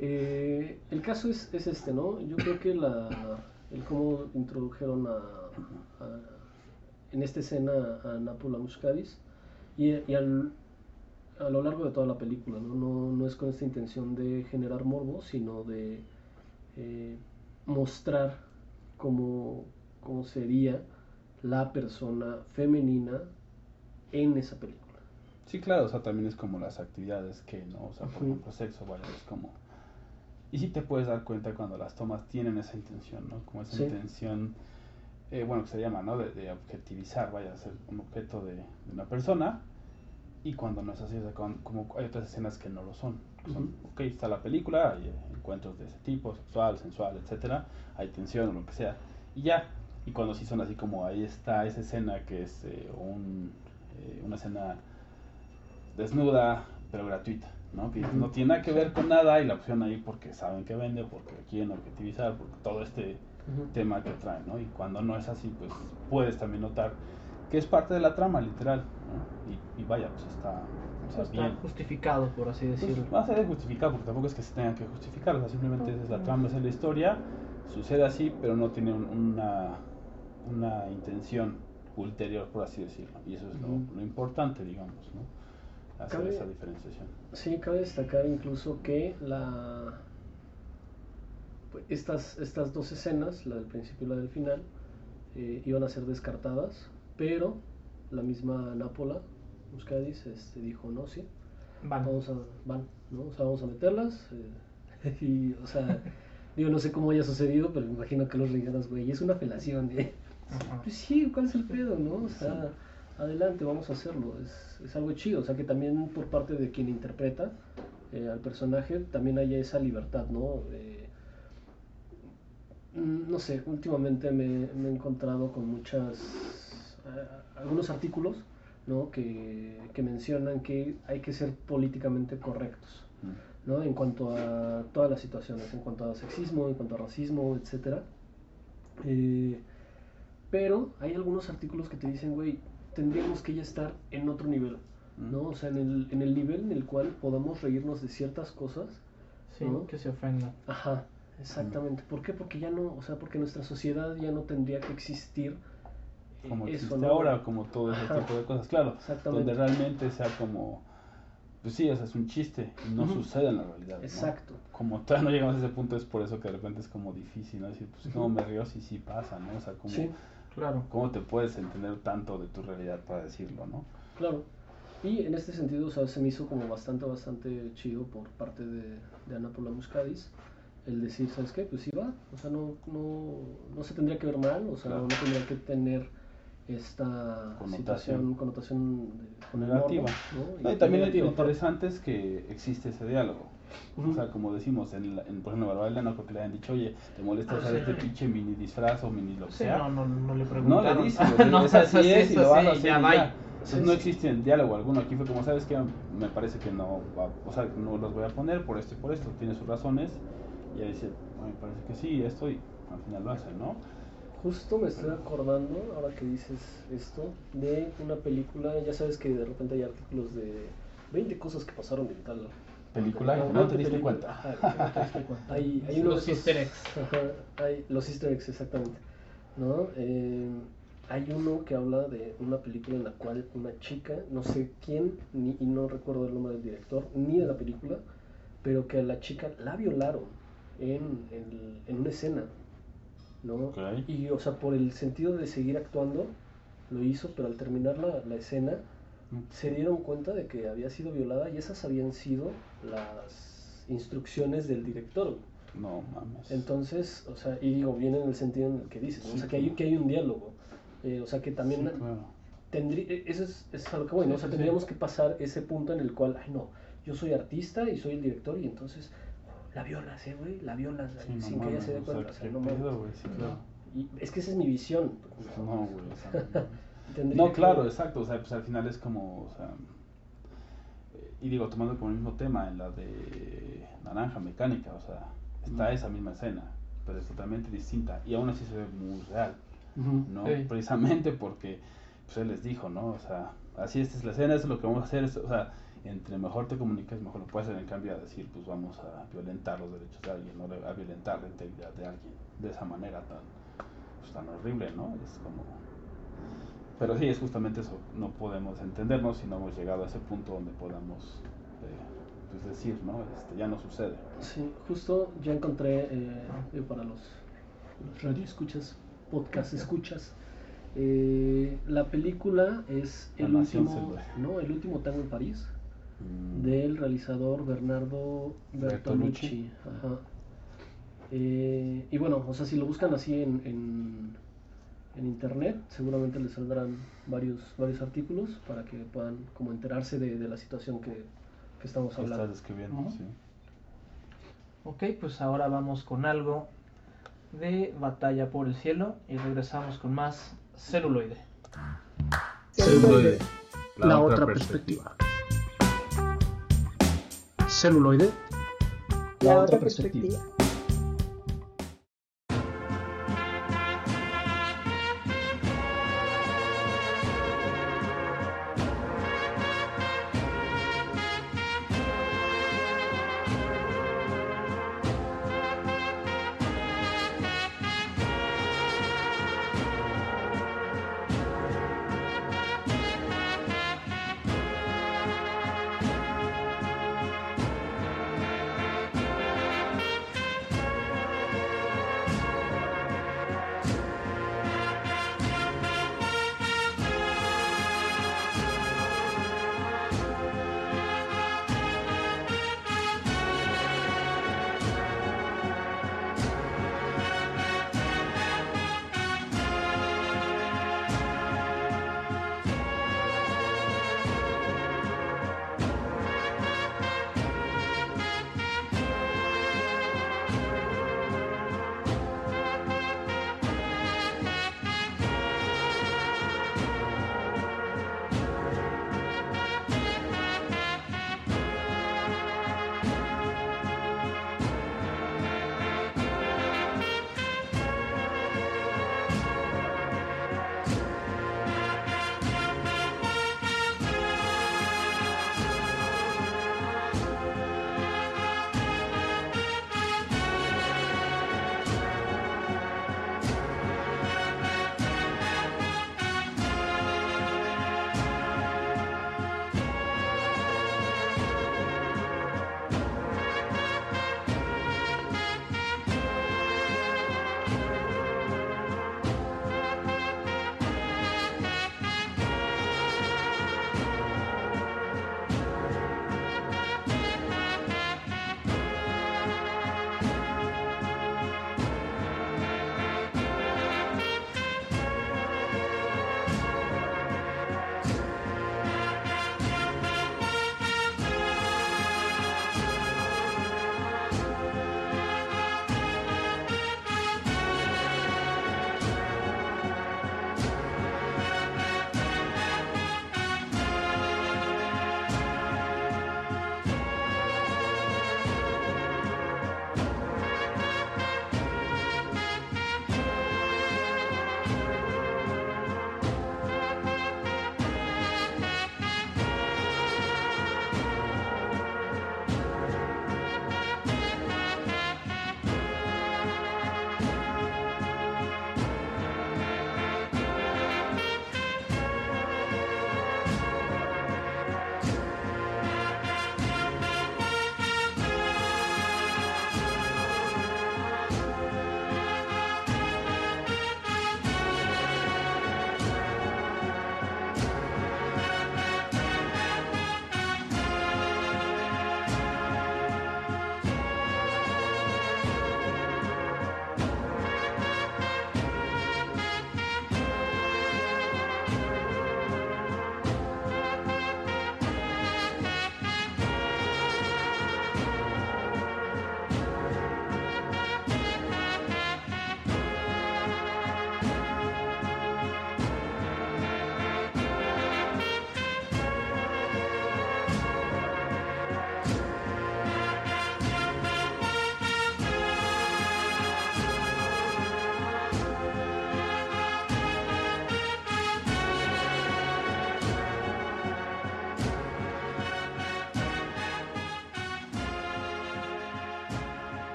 Eh, el caso es, es este, ¿no? Yo creo que la, el cómo introdujeron a, a- en esta escena a Nápola Muscadis y, y al- a lo largo de toda la película, ¿no? No, no es con esta intención de generar morbo, sino de eh, mostrar cómo, cómo sería la persona femenina en esa película. Sí, claro, o sea, también es como las actividades que, ¿no? O sea, por Ujú. ejemplo, sexo, vaya, es como... Y sí te puedes dar cuenta cuando las tomas tienen esa intención, ¿no? Como esa Sí. intención, eh, bueno, que se llama, ¿no? De, de objetivizar, vaya, ser un objeto de, de una persona. Y cuando no es así, o sea, con- como hay otras escenas que no lo son. que son, Ujú. Ok, está la película, hay eh, encuentros de ese tipo, sexual, sensual, etcétera, hay tensión o lo que sea. Y ya, y cuando sí son así como ahí está esa escena que es eh, un, eh, una escena desnuda, pero gratuita, ¿no? Que no tiene nada que ver con nada y la opción ahí porque saben que vende, porque quieren objetivizar, porque todo este tema que traen, ¿no? Y cuando no es así, pues puedes también notar que es parte de la trama, literal, ¿no? Y, y vaya, pues está, Está bien. justificado, por así decirlo. Pues, más allá de justificar, porque tampoco es que se tenga que justificar, o sea, simplemente esa es la trama, esa es la historia, sucede así, pero no tiene un- una, una intención ulterior, por así decirlo. Y eso es lo, importante, digamos, ¿no? Hacer Cabe- esa diferenciación. Sí, cabe destacar incluso que la estas, estas dos escenas, la del principio y la del final, eh, iban a ser descartadas, pero la misma Nápola, Muscadis, este, dijo, no, sí, Van. vamos a, van, ¿no? O sea, vamos a meterlas. eh, y, o sea, digo, no sé cómo haya sucedido, pero me imagino que los regalas, güey, es una felación, ¿eh? Ajá. Pues sí, ¿cuál es el pedo, no? O sea, adelante, vamos a hacerlo. Es, es algo chido. O sea, que también por parte de quien interpreta eh, al personaje, también haya esa libertad, ¿no? Eh, mm, no sé, últimamente me, me he encontrado con muchas. eh, algunos artículos, ¿no? Que, que mencionan que hay que ser políticamente correctos. Mm. ¿no? En cuanto a todas las situaciones, en cuanto a sexismo, en cuanto a racismo, etcétera. Eh, pero hay algunos artículos que te dicen, güey, tendríamos que ya estar en otro nivel. ¿no? O sea, en el, en el nivel en el cual podamos reírnos de ciertas cosas. Sí, ¿no? que se ofendan. Ajá, exactamente. ¿Por qué? Porque ya no, o sea, porque nuestra sociedad ya no tendría que existir eh, Como eso, existe ¿no? ahora, como todo ese Ajá. tipo de cosas, claro. Exactamente. Donde realmente sea como, pues sí, o sea, es un chiste y no sucede en la realidad. ¿no? Exacto. Como todavía no llegamos a ese punto, es por eso que de repente es como difícil, ¿no? Decir, pues, ¿cómo Ujú. me río si sí pasa, ¿no? O sea, ¿cómo, Sí, Claro. ¿cómo te puedes entender tanto de tu realidad para decirlo, ¿no? Claro. Y en este sentido, o sea, se me hizo como bastante, bastante chido por parte de, de Ana Paula Muscadis el decir, ¿sabes qué? Pues sí va, o sea, no, no, no se tendría que ver mal, o sea, Claro. no tendría que tener esta Connotación. situación, connotación de- con el Negativa. morbo, ¿no? No, y también lo interesante es que existe ese diálogo. Ujú. O sea, como decimos, en, la- en por ejemplo, Barbara no creo que le hayan dicho, oye, ¿te molesta Ah, usar sí. este pinche mini disfraz o mini lo que Sí, sea? no, no, no le No preguntaron. le dice, güey, no, es así es y lo vas a hacer ya y ya. Sí, no sí. existe diálogo alguno. Aquí fue como, ¿sabes qué? Me parece que no va, o sea, no los voy a poner por esto y por esto. Tiene sus razones. Y ahí dice, "Bueno, me parece que sí, esto y al final lo hacen, ¿no? Justo me estoy acordando, ahora que dices esto, de una película, ya sabes que de repente hay artículos de 20 cosas que pasaron en tal Película, no te diste película. cuenta. Ajá, no te diste cuenta. Hay, hay uno de Los easter eggs. Ajá, hay los easter eggs, exactamente. ¿no? Eh, hay uno que habla de una película en la cual una chica, no sé quién, ni, y no recuerdo el nombre del director, ni de la película, pero que a la chica la violaron en, en, en una escena. ¿no? Ok. Y, o sea, por el sentido de seguir actuando, lo hizo, pero al terminar la, la escena, se dieron cuenta de que había sido violada y esas habían sido las instrucciones del director. No mames. Entonces, o sea, y digo, viene en el sentido en el que dices, ¿no? o sea, que hay, que hay un diálogo. Eh, o sea, que también Sí, claro. tendría, e, eso es, es a lo que voy, ¿no? O sea, tendríamos que pasar ese punto en el cual, ay, no, yo soy artista y soy el director y entonces la violas, ¿eh, güey? La violas no sin que ella se dé o sea, cuenta. o sea, no pedo, claro. Y es que esa es mi visión. No, güey, no que- claro, exacto, o sea, pues al final es como, o sea, eh, y digo, tomando como el mismo tema, en la de Naranja Mecánica, o sea, está esa misma escena, pero es totalmente distinta, y aún así se ve muy real. ¿no? Sí. Precisamente porque, pues él les dijo, ¿no? O sea, así esta es la escena, esto es lo que vamos a hacer, esto- o sea, entre mejor te comuniques, mejor lo puedes hacer, en cambio a decir, pues vamos a violentar los derechos de alguien, ¿no? A violentar la integridad de alguien, de esa manera tan, pues, tan horrible, ¿no? Es como... Pero sí, es justamente eso, no podemos entendernos si no hemos llegado a ese punto donde podamos eh, pues decir, ¿no? Este, ya no sucede. Sí, justo ya encontré eh, para los, los radio escuchas, podcast escuchas, Eh, la película es el último, no, el último tango en París Mm, del realizador Bernardo Bertolucci. Bertolucci. Ajá. Eh, y bueno, o sea, si lo buscan así en, en, en internet, seguramente les saldrán varios, varios artículos para que puedan como enterarse de, de la situación que, que estamos que estás hablando. describiendo, Ujú. sí. Ok, pues ahora vamos con algo de Batalla por el Cielo y regresamos con más celuloide. Celuloide, la otra perspectiva. Celuloide, La otra perspectiva.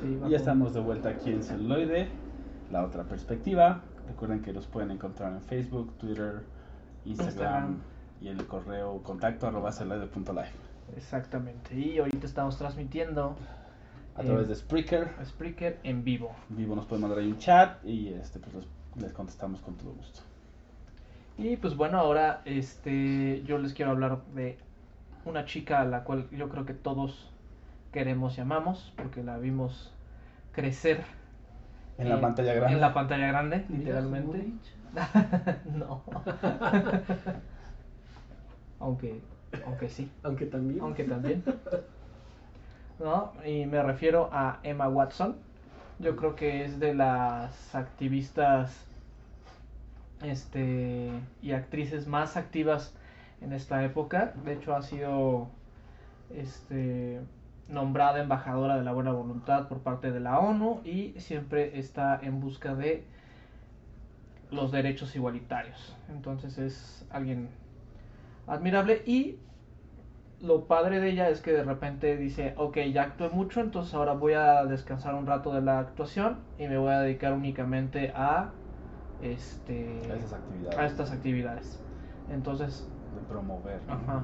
Sí, Y ya estamos de vuelta aquí en Celuloide, la otra perspectiva. Recuerden que los pueden encontrar en Facebook, Twitter, Instagram, Instagram. y el correo contacto arroba celuloide.live. Exactamente. Y ahorita estamos transmitiendo A Eh, través de Spreaker, Spreaker en vivo. en vivo nos pueden mandar ahí un chat y este pues les, les contestamos con todo gusto. Y pues bueno, ahora este yo les quiero hablar de una chica a la cual yo creo que todos queremos y amamos porque la vimos crecer En la pantalla grande. En la pantalla grande, literalmente. No. aunque aunque sí, Aunque también. aunque también. ¿No? Y me refiero a Emma Watson. Yo creo que es de las activistas este y actrices más activas en esta época. De hecho ha sido este nombrada embajadora de la buena voluntad por parte de la ONU y siempre está en busca de los derechos igualitarios. Entonces es alguien admirable y lo padre de ella es que de repente dice, ok, ya actué mucho, entonces ahora voy a descansar un rato de la actuación y me voy a dedicar únicamente a este a esas actividades. a estas actividades. Entonces, De promover. ajá.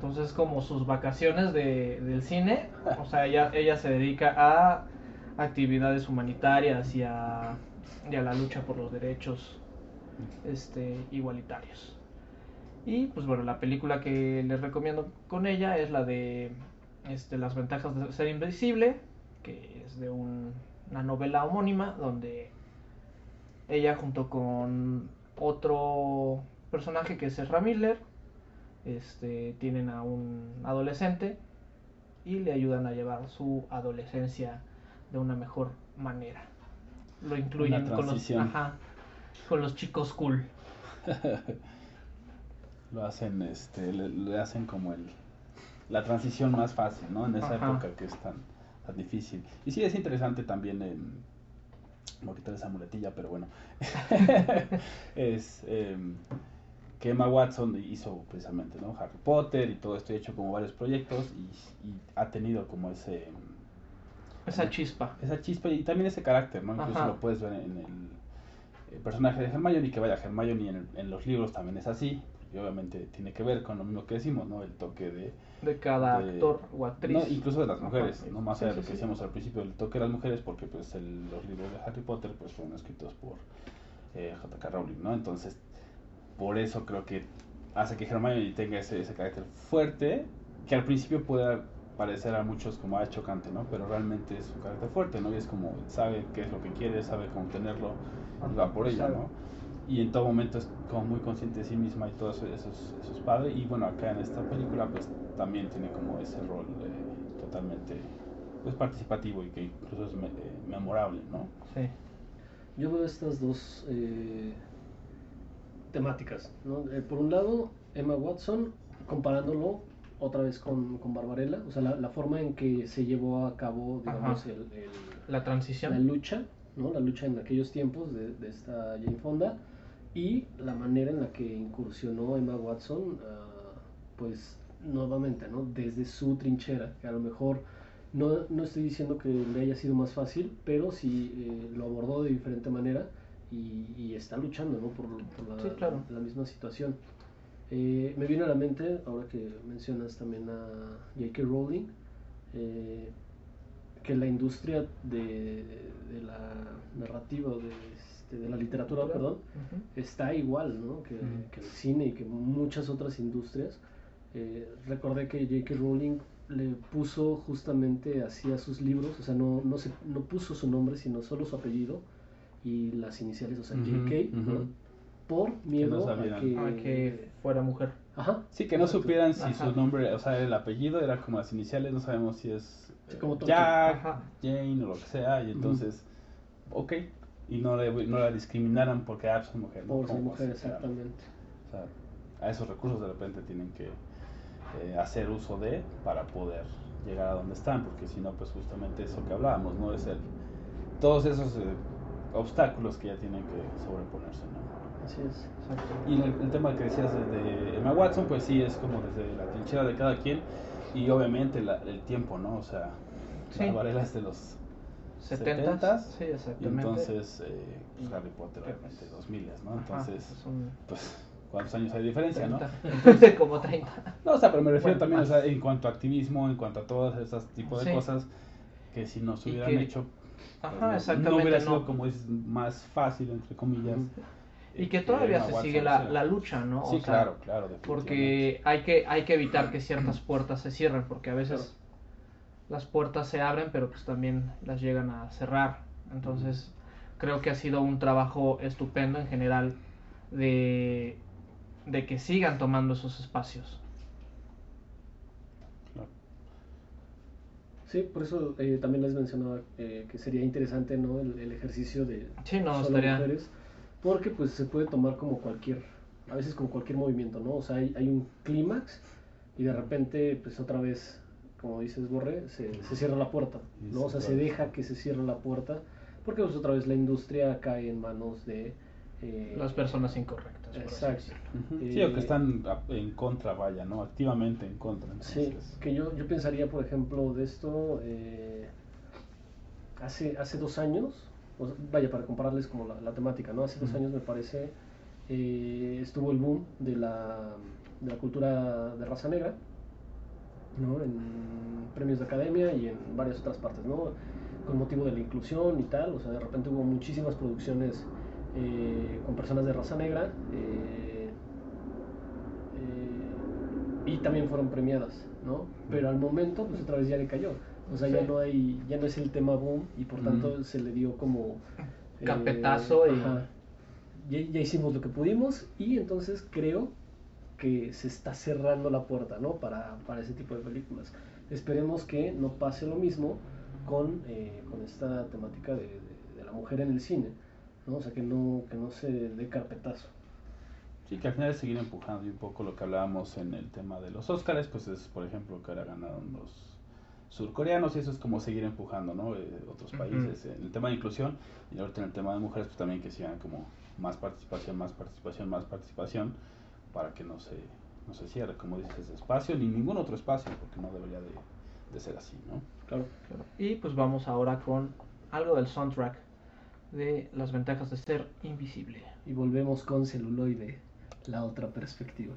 Entonces como sus vacaciones de, del cine, o sea, ella, ella se dedica a actividades humanitarias y a, y a la lucha por los derechos este, igualitarios. Y pues bueno, la película que les recomiendo con ella es la de este, Las ventajas de ser invisible, que es de un- una novela homónima donde ella junto con otro personaje que es Ezra Miller, este, tienen a un adolescente y le ayudan a llevar su adolescencia de una mejor manera. Lo incluyen con los, ajá, con los chicos cool. Lo hacen, este, le, le hacen como el la transición más fácil, ¿no? En esa Ajá. época que es tan, tan difícil. Y sí es interesante también en voy a quitar esa muletilla, pero bueno. es em, que Emma Watson hizo precisamente, ¿no? Harry Potter y todo esto, ha hecho como varios proyectos y, y ha tenido como ese Esa chispa. esa chispa y también ese carácter, ¿no? Incluso lo puedes ver en el, el personaje de Hermione, que vaya, Hermione en, el- en los libros también es así, y obviamente tiene que ver con lo mismo que decimos, ¿no? El toque de... De cada de- actor o actriz. no, incluso de las mujeres, no más Sí, allá de sí, lo que sí. decíamos al principio, el toque de las mujeres, porque pues el- los libros de Harry Potter pues fueron escritos por eh, J.K. Rowling, ¿no? Entonces, por eso creo que hace que Hermione tenga ese, ese carácter fuerte, que al principio pueda parecer a muchos como ah, chocante, ¿no? Pero realmente es un carácter fuerte, ¿no? Y es como, sabe qué es lo que quiere, sabe cómo tenerlo, y va por Sabe. ¿no? Y en todo momento es como muy consciente de sí misma y todo eso, eso, es, eso es padre. Y bueno, acá en esta película pues también tiene como ese rol eh, totalmente pues participativo y que incluso es me- eh, memorable, ¿no? Sí. Yo veo estas dos eh, temáticas. ¿no? Eh, por un lado, Emma Watson, comparándolo otra vez con, con Barbarella, o sea, la, la forma en que se llevó a cabo, digamos, el, el- La la transición. lucha, ¿no? La lucha en aquellos tiempos de, de esta Jane Fonda y la manera en la que incursionó Emma Watson, ah, pues nuevamente, ¿no? Desde su trinchera, que a lo mejor no, no estoy diciendo que le haya sido más fácil, pero sí eh, lo abordó de diferente manera y, y está luchando, ¿no? Por, por la, Sí, claro. la misma situación. Eh, me viene a la mente, ahora que mencionas también a J.K. Rowling, eh, que la industria de, de la narrativa, de, este, de la literatura, perdón, está igual ¿no? que, que el cine y que muchas otras industrias. Eh, recordé que J.K. Rowling le puso justamente así a sus libros, o sea, no, no, se, no puso su nombre, sino solo su apellido y las iniciales, o sea, Ujú, J.K., ¿no? ujú. por miedo a sabían. que... A que fuera mujer. Ajá, Sí, que no exacto. supieran si Ajá. su nombre, o sea, el apellido era como las iniciales, no sabemos si es eh, como. Jack, Ajá. Jane o lo que sea, y entonces, ok, y no, le, no la discriminaran porque ah, es mujer. ¿no? Por ser ¿Cómo mujer, a exactamente. O sea, a esos recursos de repente tienen que eh, hacer uso de para poder llegar a donde están, porque si no, pues justamente eso que hablábamos, ¿no? Es el, todos esos eh, obstáculos que ya tienen que sobreponerse, ¿no? Así es. Exacto. Y el, el tema que decías de, de Emma Watson, pues sí, es como desde la trinchera de cada quien y obviamente la- el tiempo, ¿no? O sea, Sí. la Varela es de los 70 70s, Sí, y exactamente. entonces eh, pues, Harry Potter obviamente pues, 2000, ¿no? Ajá, Entonces, es un- pues cuántos años hay de diferencia, ¿no? 30. Entonces, como 30. No, o sea, pero me refiero Bueno, también, o sea, en cuanto a activismo, en cuanto a todos esos tipos de Sí. cosas, que si nos Y hubieran que- hecho, Ajá, exactamente. no hubiera no. sido como es más fácil, entre comillas. Y que eh, todavía Emma se sigue la, la lucha, ¿no? O Sí, sea, claro, claro. Porque hay que, hay que evitar que ciertas puertas se cierren, porque a veces las puertas se abren, pero pues también las llegan a cerrar. Entonces, creo que ha sido un trabajo estupendo en general de, de que sigan tomando esos espacios. Claro. Sí, por eso eh, también les mencionaba eh, que sería interesante ¿no? el, el ejercicio de Sí, no, solo estaría- mujeres, porque pues se puede tomar como cualquier, a veces como cualquier movimiento, ¿no? O sea, hay, hay un clímax y de repente, pues otra vez, como dices Borre, se, se cierra la puerta, ¿no? O se sea, se deja que se cierre la puerta, porque pues otra vez la industria cae en manos de... eh, Las personas incorrectas. Exacto. Eh, Sí, o que están en contra, vaya, ¿no? Activamente en contra. Sí, que yo, yo pensaría, por ejemplo, de esto, eh, hace, hace dos años, o sea, vaya, para compararles como la, la temática, ¿no? Hace dos años me parece, eh, estuvo el boom de la, de la cultura de raza negra, ¿no? En premios de academia y en varias otras partes, ¿no? Con motivo de la inclusión y tal, o sea, de repente hubo muchísimas producciones eh, con personas de raza negra. eh, eh, y también fueron premiadas, ¿no? Pero al momento, pues otra vez ya le cayó. O sea, ya no hay, ya no es el tema boom y por tanto se le dio como eh, Carpetazo y- ajá. Ya, ya hicimos lo que pudimos y entonces creo que se está cerrando la puerta, ¿no? Para, para ese tipo de películas. Esperemos que no pase lo mismo con, eh, con esta temática de, de- de la mujer en el cine, ¿no? O sea, que no, que no se dé carpetazo. Sí, que al final es seguir empujando y un poco lo que hablábamos en el tema de los Óscares, pues es, por ejemplo, que ahora ganaron los surcoreanos y eso es como seguir empujando, ¿no? Eh, otros países en el tema de inclusión y ahorita en el tema de mujeres, pues también que sigan como más participación, más participación, más participación para que no se, no se cierre, como dices, espacio ni ningún otro espacio, porque no debería de, de ser así, ¿no? Claro. Y pues vamos ahora con algo del soundtrack de las ventajas de ser invisible. Y volvemos con celuloide, la otra perspectiva.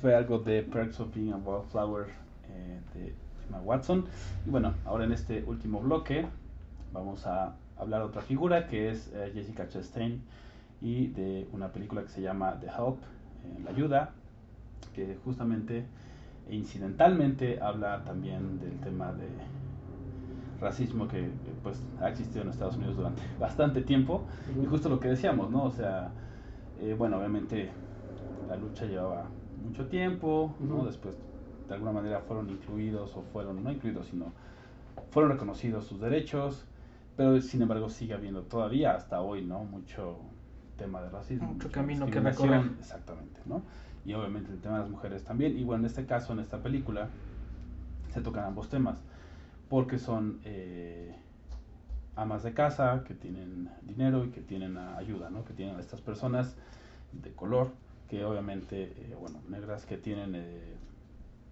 Fue algo de Perks of Being a Wildflower eh, de Emma Watson. Y bueno, ahora en este último bloque vamos a hablar de otra figura que es eh, Jessica Chastain y de una película que se llama The Help, eh, La Ayuda, que justamente e incidentalmente habla también del tema de racismo que, que, pues ha existido en Estados Unidos durante bastante tiempo y justo lo que decíamos, ¿no? O sea, eh, bueno, obviamente la lucha llevaba mucho tiempo, ¿no? Después de alguna manera fueron incluidos o fueron, no incluidos, sino fueron reconocidos sus derechos, pero sin embargo sigue habiendo todavía hasta hoy, ¿no? Mucho tema de racismo. Mucho mucha camino que recorrer. Exactamente, ¿no? Y obviamente el tema de las mujeres también. Y bueno, en este caso, en esta película, se tocan ambos temas, porque son eh, amas de casa que tienen dinero y que tienen ayuda, ¿no? Que tienen a estas personas de color, que obviamente, eh, bueno, negras que tienen eh,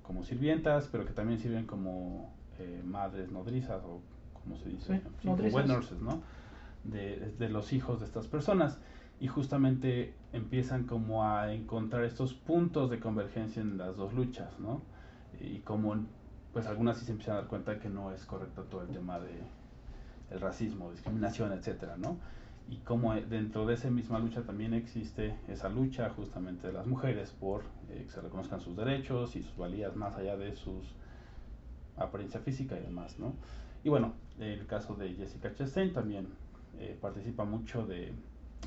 como sirvientas, pero que también sirven como eh, madres nodrizas o como se dice, Sí, wet nurses, ¿no? De, de los hijos de estas personas y justamente empiezan como a encontrar estos puntos de convergencia en las dos luchas, ¿no? Y como pues algunas sí se empiezan a dar cuenta que no es correcto todo el tema de el racismo, discriminación, etcétera, ¿no? Y como eh, dentro de esa misma lucha también existe esa lucha justamente de las mujeres por eh, que se reconozcan sus derechos y sus valías más allá de sus apariencia física y demás, ¿no? Y bueno, el caso de Jessica Chastain también eh, participa mucho de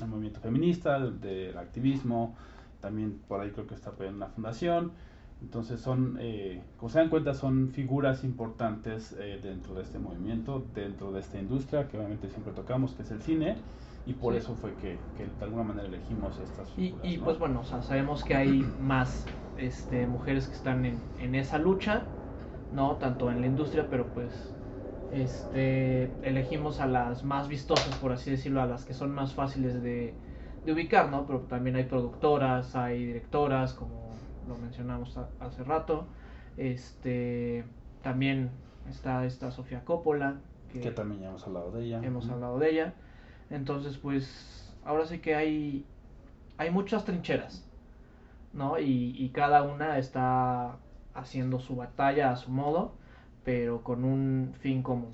el movimiento feminista, del, del activismo, también por ahí creo que está apoyando una fundación. Entonces son, eh, como se dan cuenta, son figuras importantes eh, dentro de este movimiento, dentro de esta industria que obviamente siempre tocamos, que es el cine, y por Sí. eso fue que, que de alguna manera elegimos estas Y, figuras. y ¿no? pues bueno, o sea, sabemos que hay más este, mujeres que están en, en esa lucha, ¿no? Tanto en la industria, pero pues este, elegimos a las más vistosas, por así decirlo, a las que son más fáciles de, de ubicar, ¿no? Pero también hay productoras, hay directoras, como lo mencionamos a- hace rato. Este, también está esta Sofía Coppola, que, que también ya hemos hablado de ella. hemos hablado de ella. Entonces, pues, ahora sí que hay, hay muchas trincheras, ¿no? Y, y cada una está haciendo su batalla a su modo, pero con un fin común.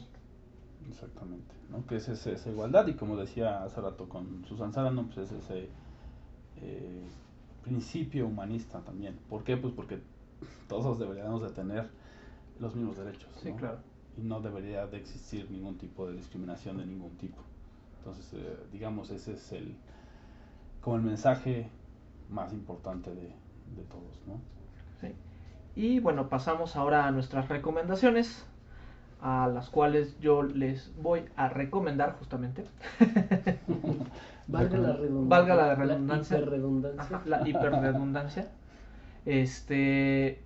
Exactamente, ¿no? Que es esa igualdad y como decía hace rato con Susan Sarandon, pues es ese eh, principio humanista también. ¿Por qué? Pues porque todos deberíamos de tener los mismos derechos, Sí, ¿no? claro. Y no debería de existir ningún tipo de discriminación de ningún tipo. Entonces, eh, digamos, ese es el como el mensaje más importante de, de todos, ¿no? ¿sí? Y bueno, pasamos ahora a nuestras recomendaciones, a las cuales yo les voy a recomendar justamente. Valga la redundancia. Valga la redundancia. La hiperredundancia. Ajá, la hiperredundancia. Este.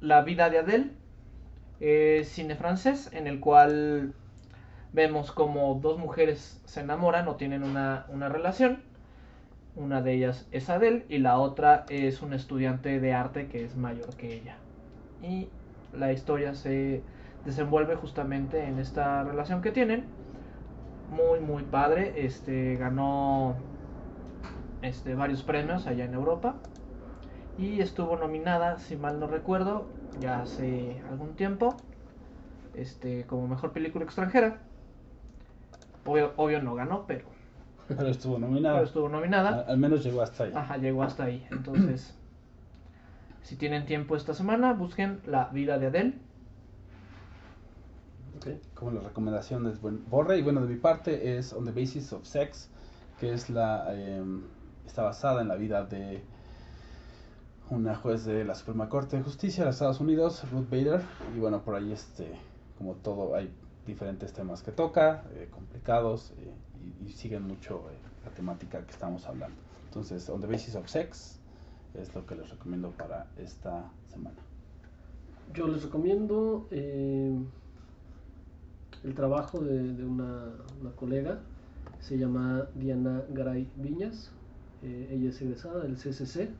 La vida de Adele. Es cine francés en el cual vemos como dos mujeres se enamoran o tienen una, una relación. Una de ellas es Adele y la otra es un estudiante de arte que es mayor que ella. Y la historia se desenvuelve justamente en esta relación que tienen. Muy, muy padre. Este ganó este, varios premios allá en Europa. Y estuvo nominada, si mal no recuerdo, ya hace algún tiempo, este, como mejor película extranjera. Obvio, obvio no ganó, pero, Pero estuvo nominada. pero estuvo Al, nominada. al menos llegó hasta ahí. Ajá, llegó hasta ahí. Entonces, si tienen tiempo esta semana, busquen La vida de Adele. Como la recomendación es buen Borre y bueno de mi parte es On the Basis of Sex que es la eh, está basada en la vida de una juez de la Suprema Corte de Justicia de Estados Unidos Ruth Bader. Y bueno por ahí este como todo hay diferentes temas que toca eh, complicados eh, y, y siguen mucho eh, la temática que estamos hablando. Entonces On the Basis of Sex es lo que les recomiendo para esta semana. Yo les recomiendo el trabajo de, una, colega, se llama Diana Garay Viñas, eh, ella es egresada del CCC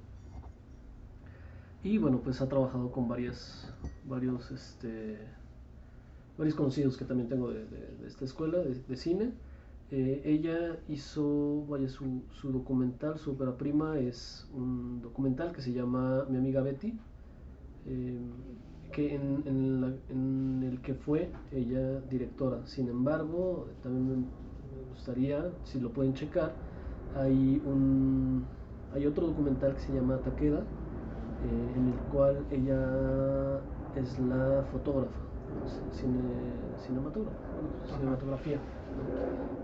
y bueno, pues ha trabajado con varias, varios, este, varios conocidos que también tengo de, esta escuela de, cine. Eh, ella hizo, vaya, su, su documental, su ópera prima es un documental que se llama Mi amiga Betty, eh, que en, en la- en el que fue ella directora. Sin embargo, también me, gustaría, si lo pueden checar, hay un hay otro documental que se llama Takeda, eh, en el cual ella es la fotógrafa, cine- cinematógrafa, bueno, cinematografía. ¿no?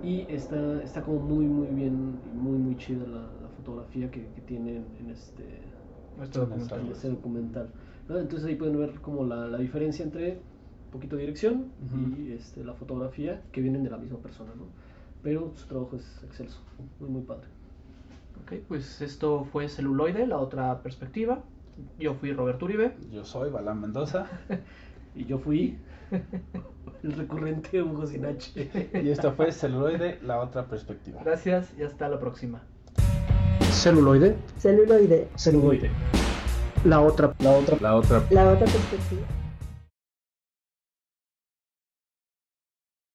Y está, está como muy, muy bien y muy, muy chida la, la fotografía que, que tiene en, este, Este en este documental. ¿No? Entonces ahí pueden ver como la, la diferencia entre un poquito de dirección Ujú. y este, la fotografía que vienen de la misma persona, ¿no? Pero su trabajo es excelso, muy, muy padre. Ok, pues esto fue Celuloide, la otra perspectiva. Yo fui Roberto Uribe. Yo soy Balán Mendoza Y yo fui el recurrente Hugo Sin H. y esto fue Celuloide, la otra perspectiva. Gracias y hasta la próxima. Celuloide. Celuloide. Celuloide. La otra. La otra La otra La otra perspectiva.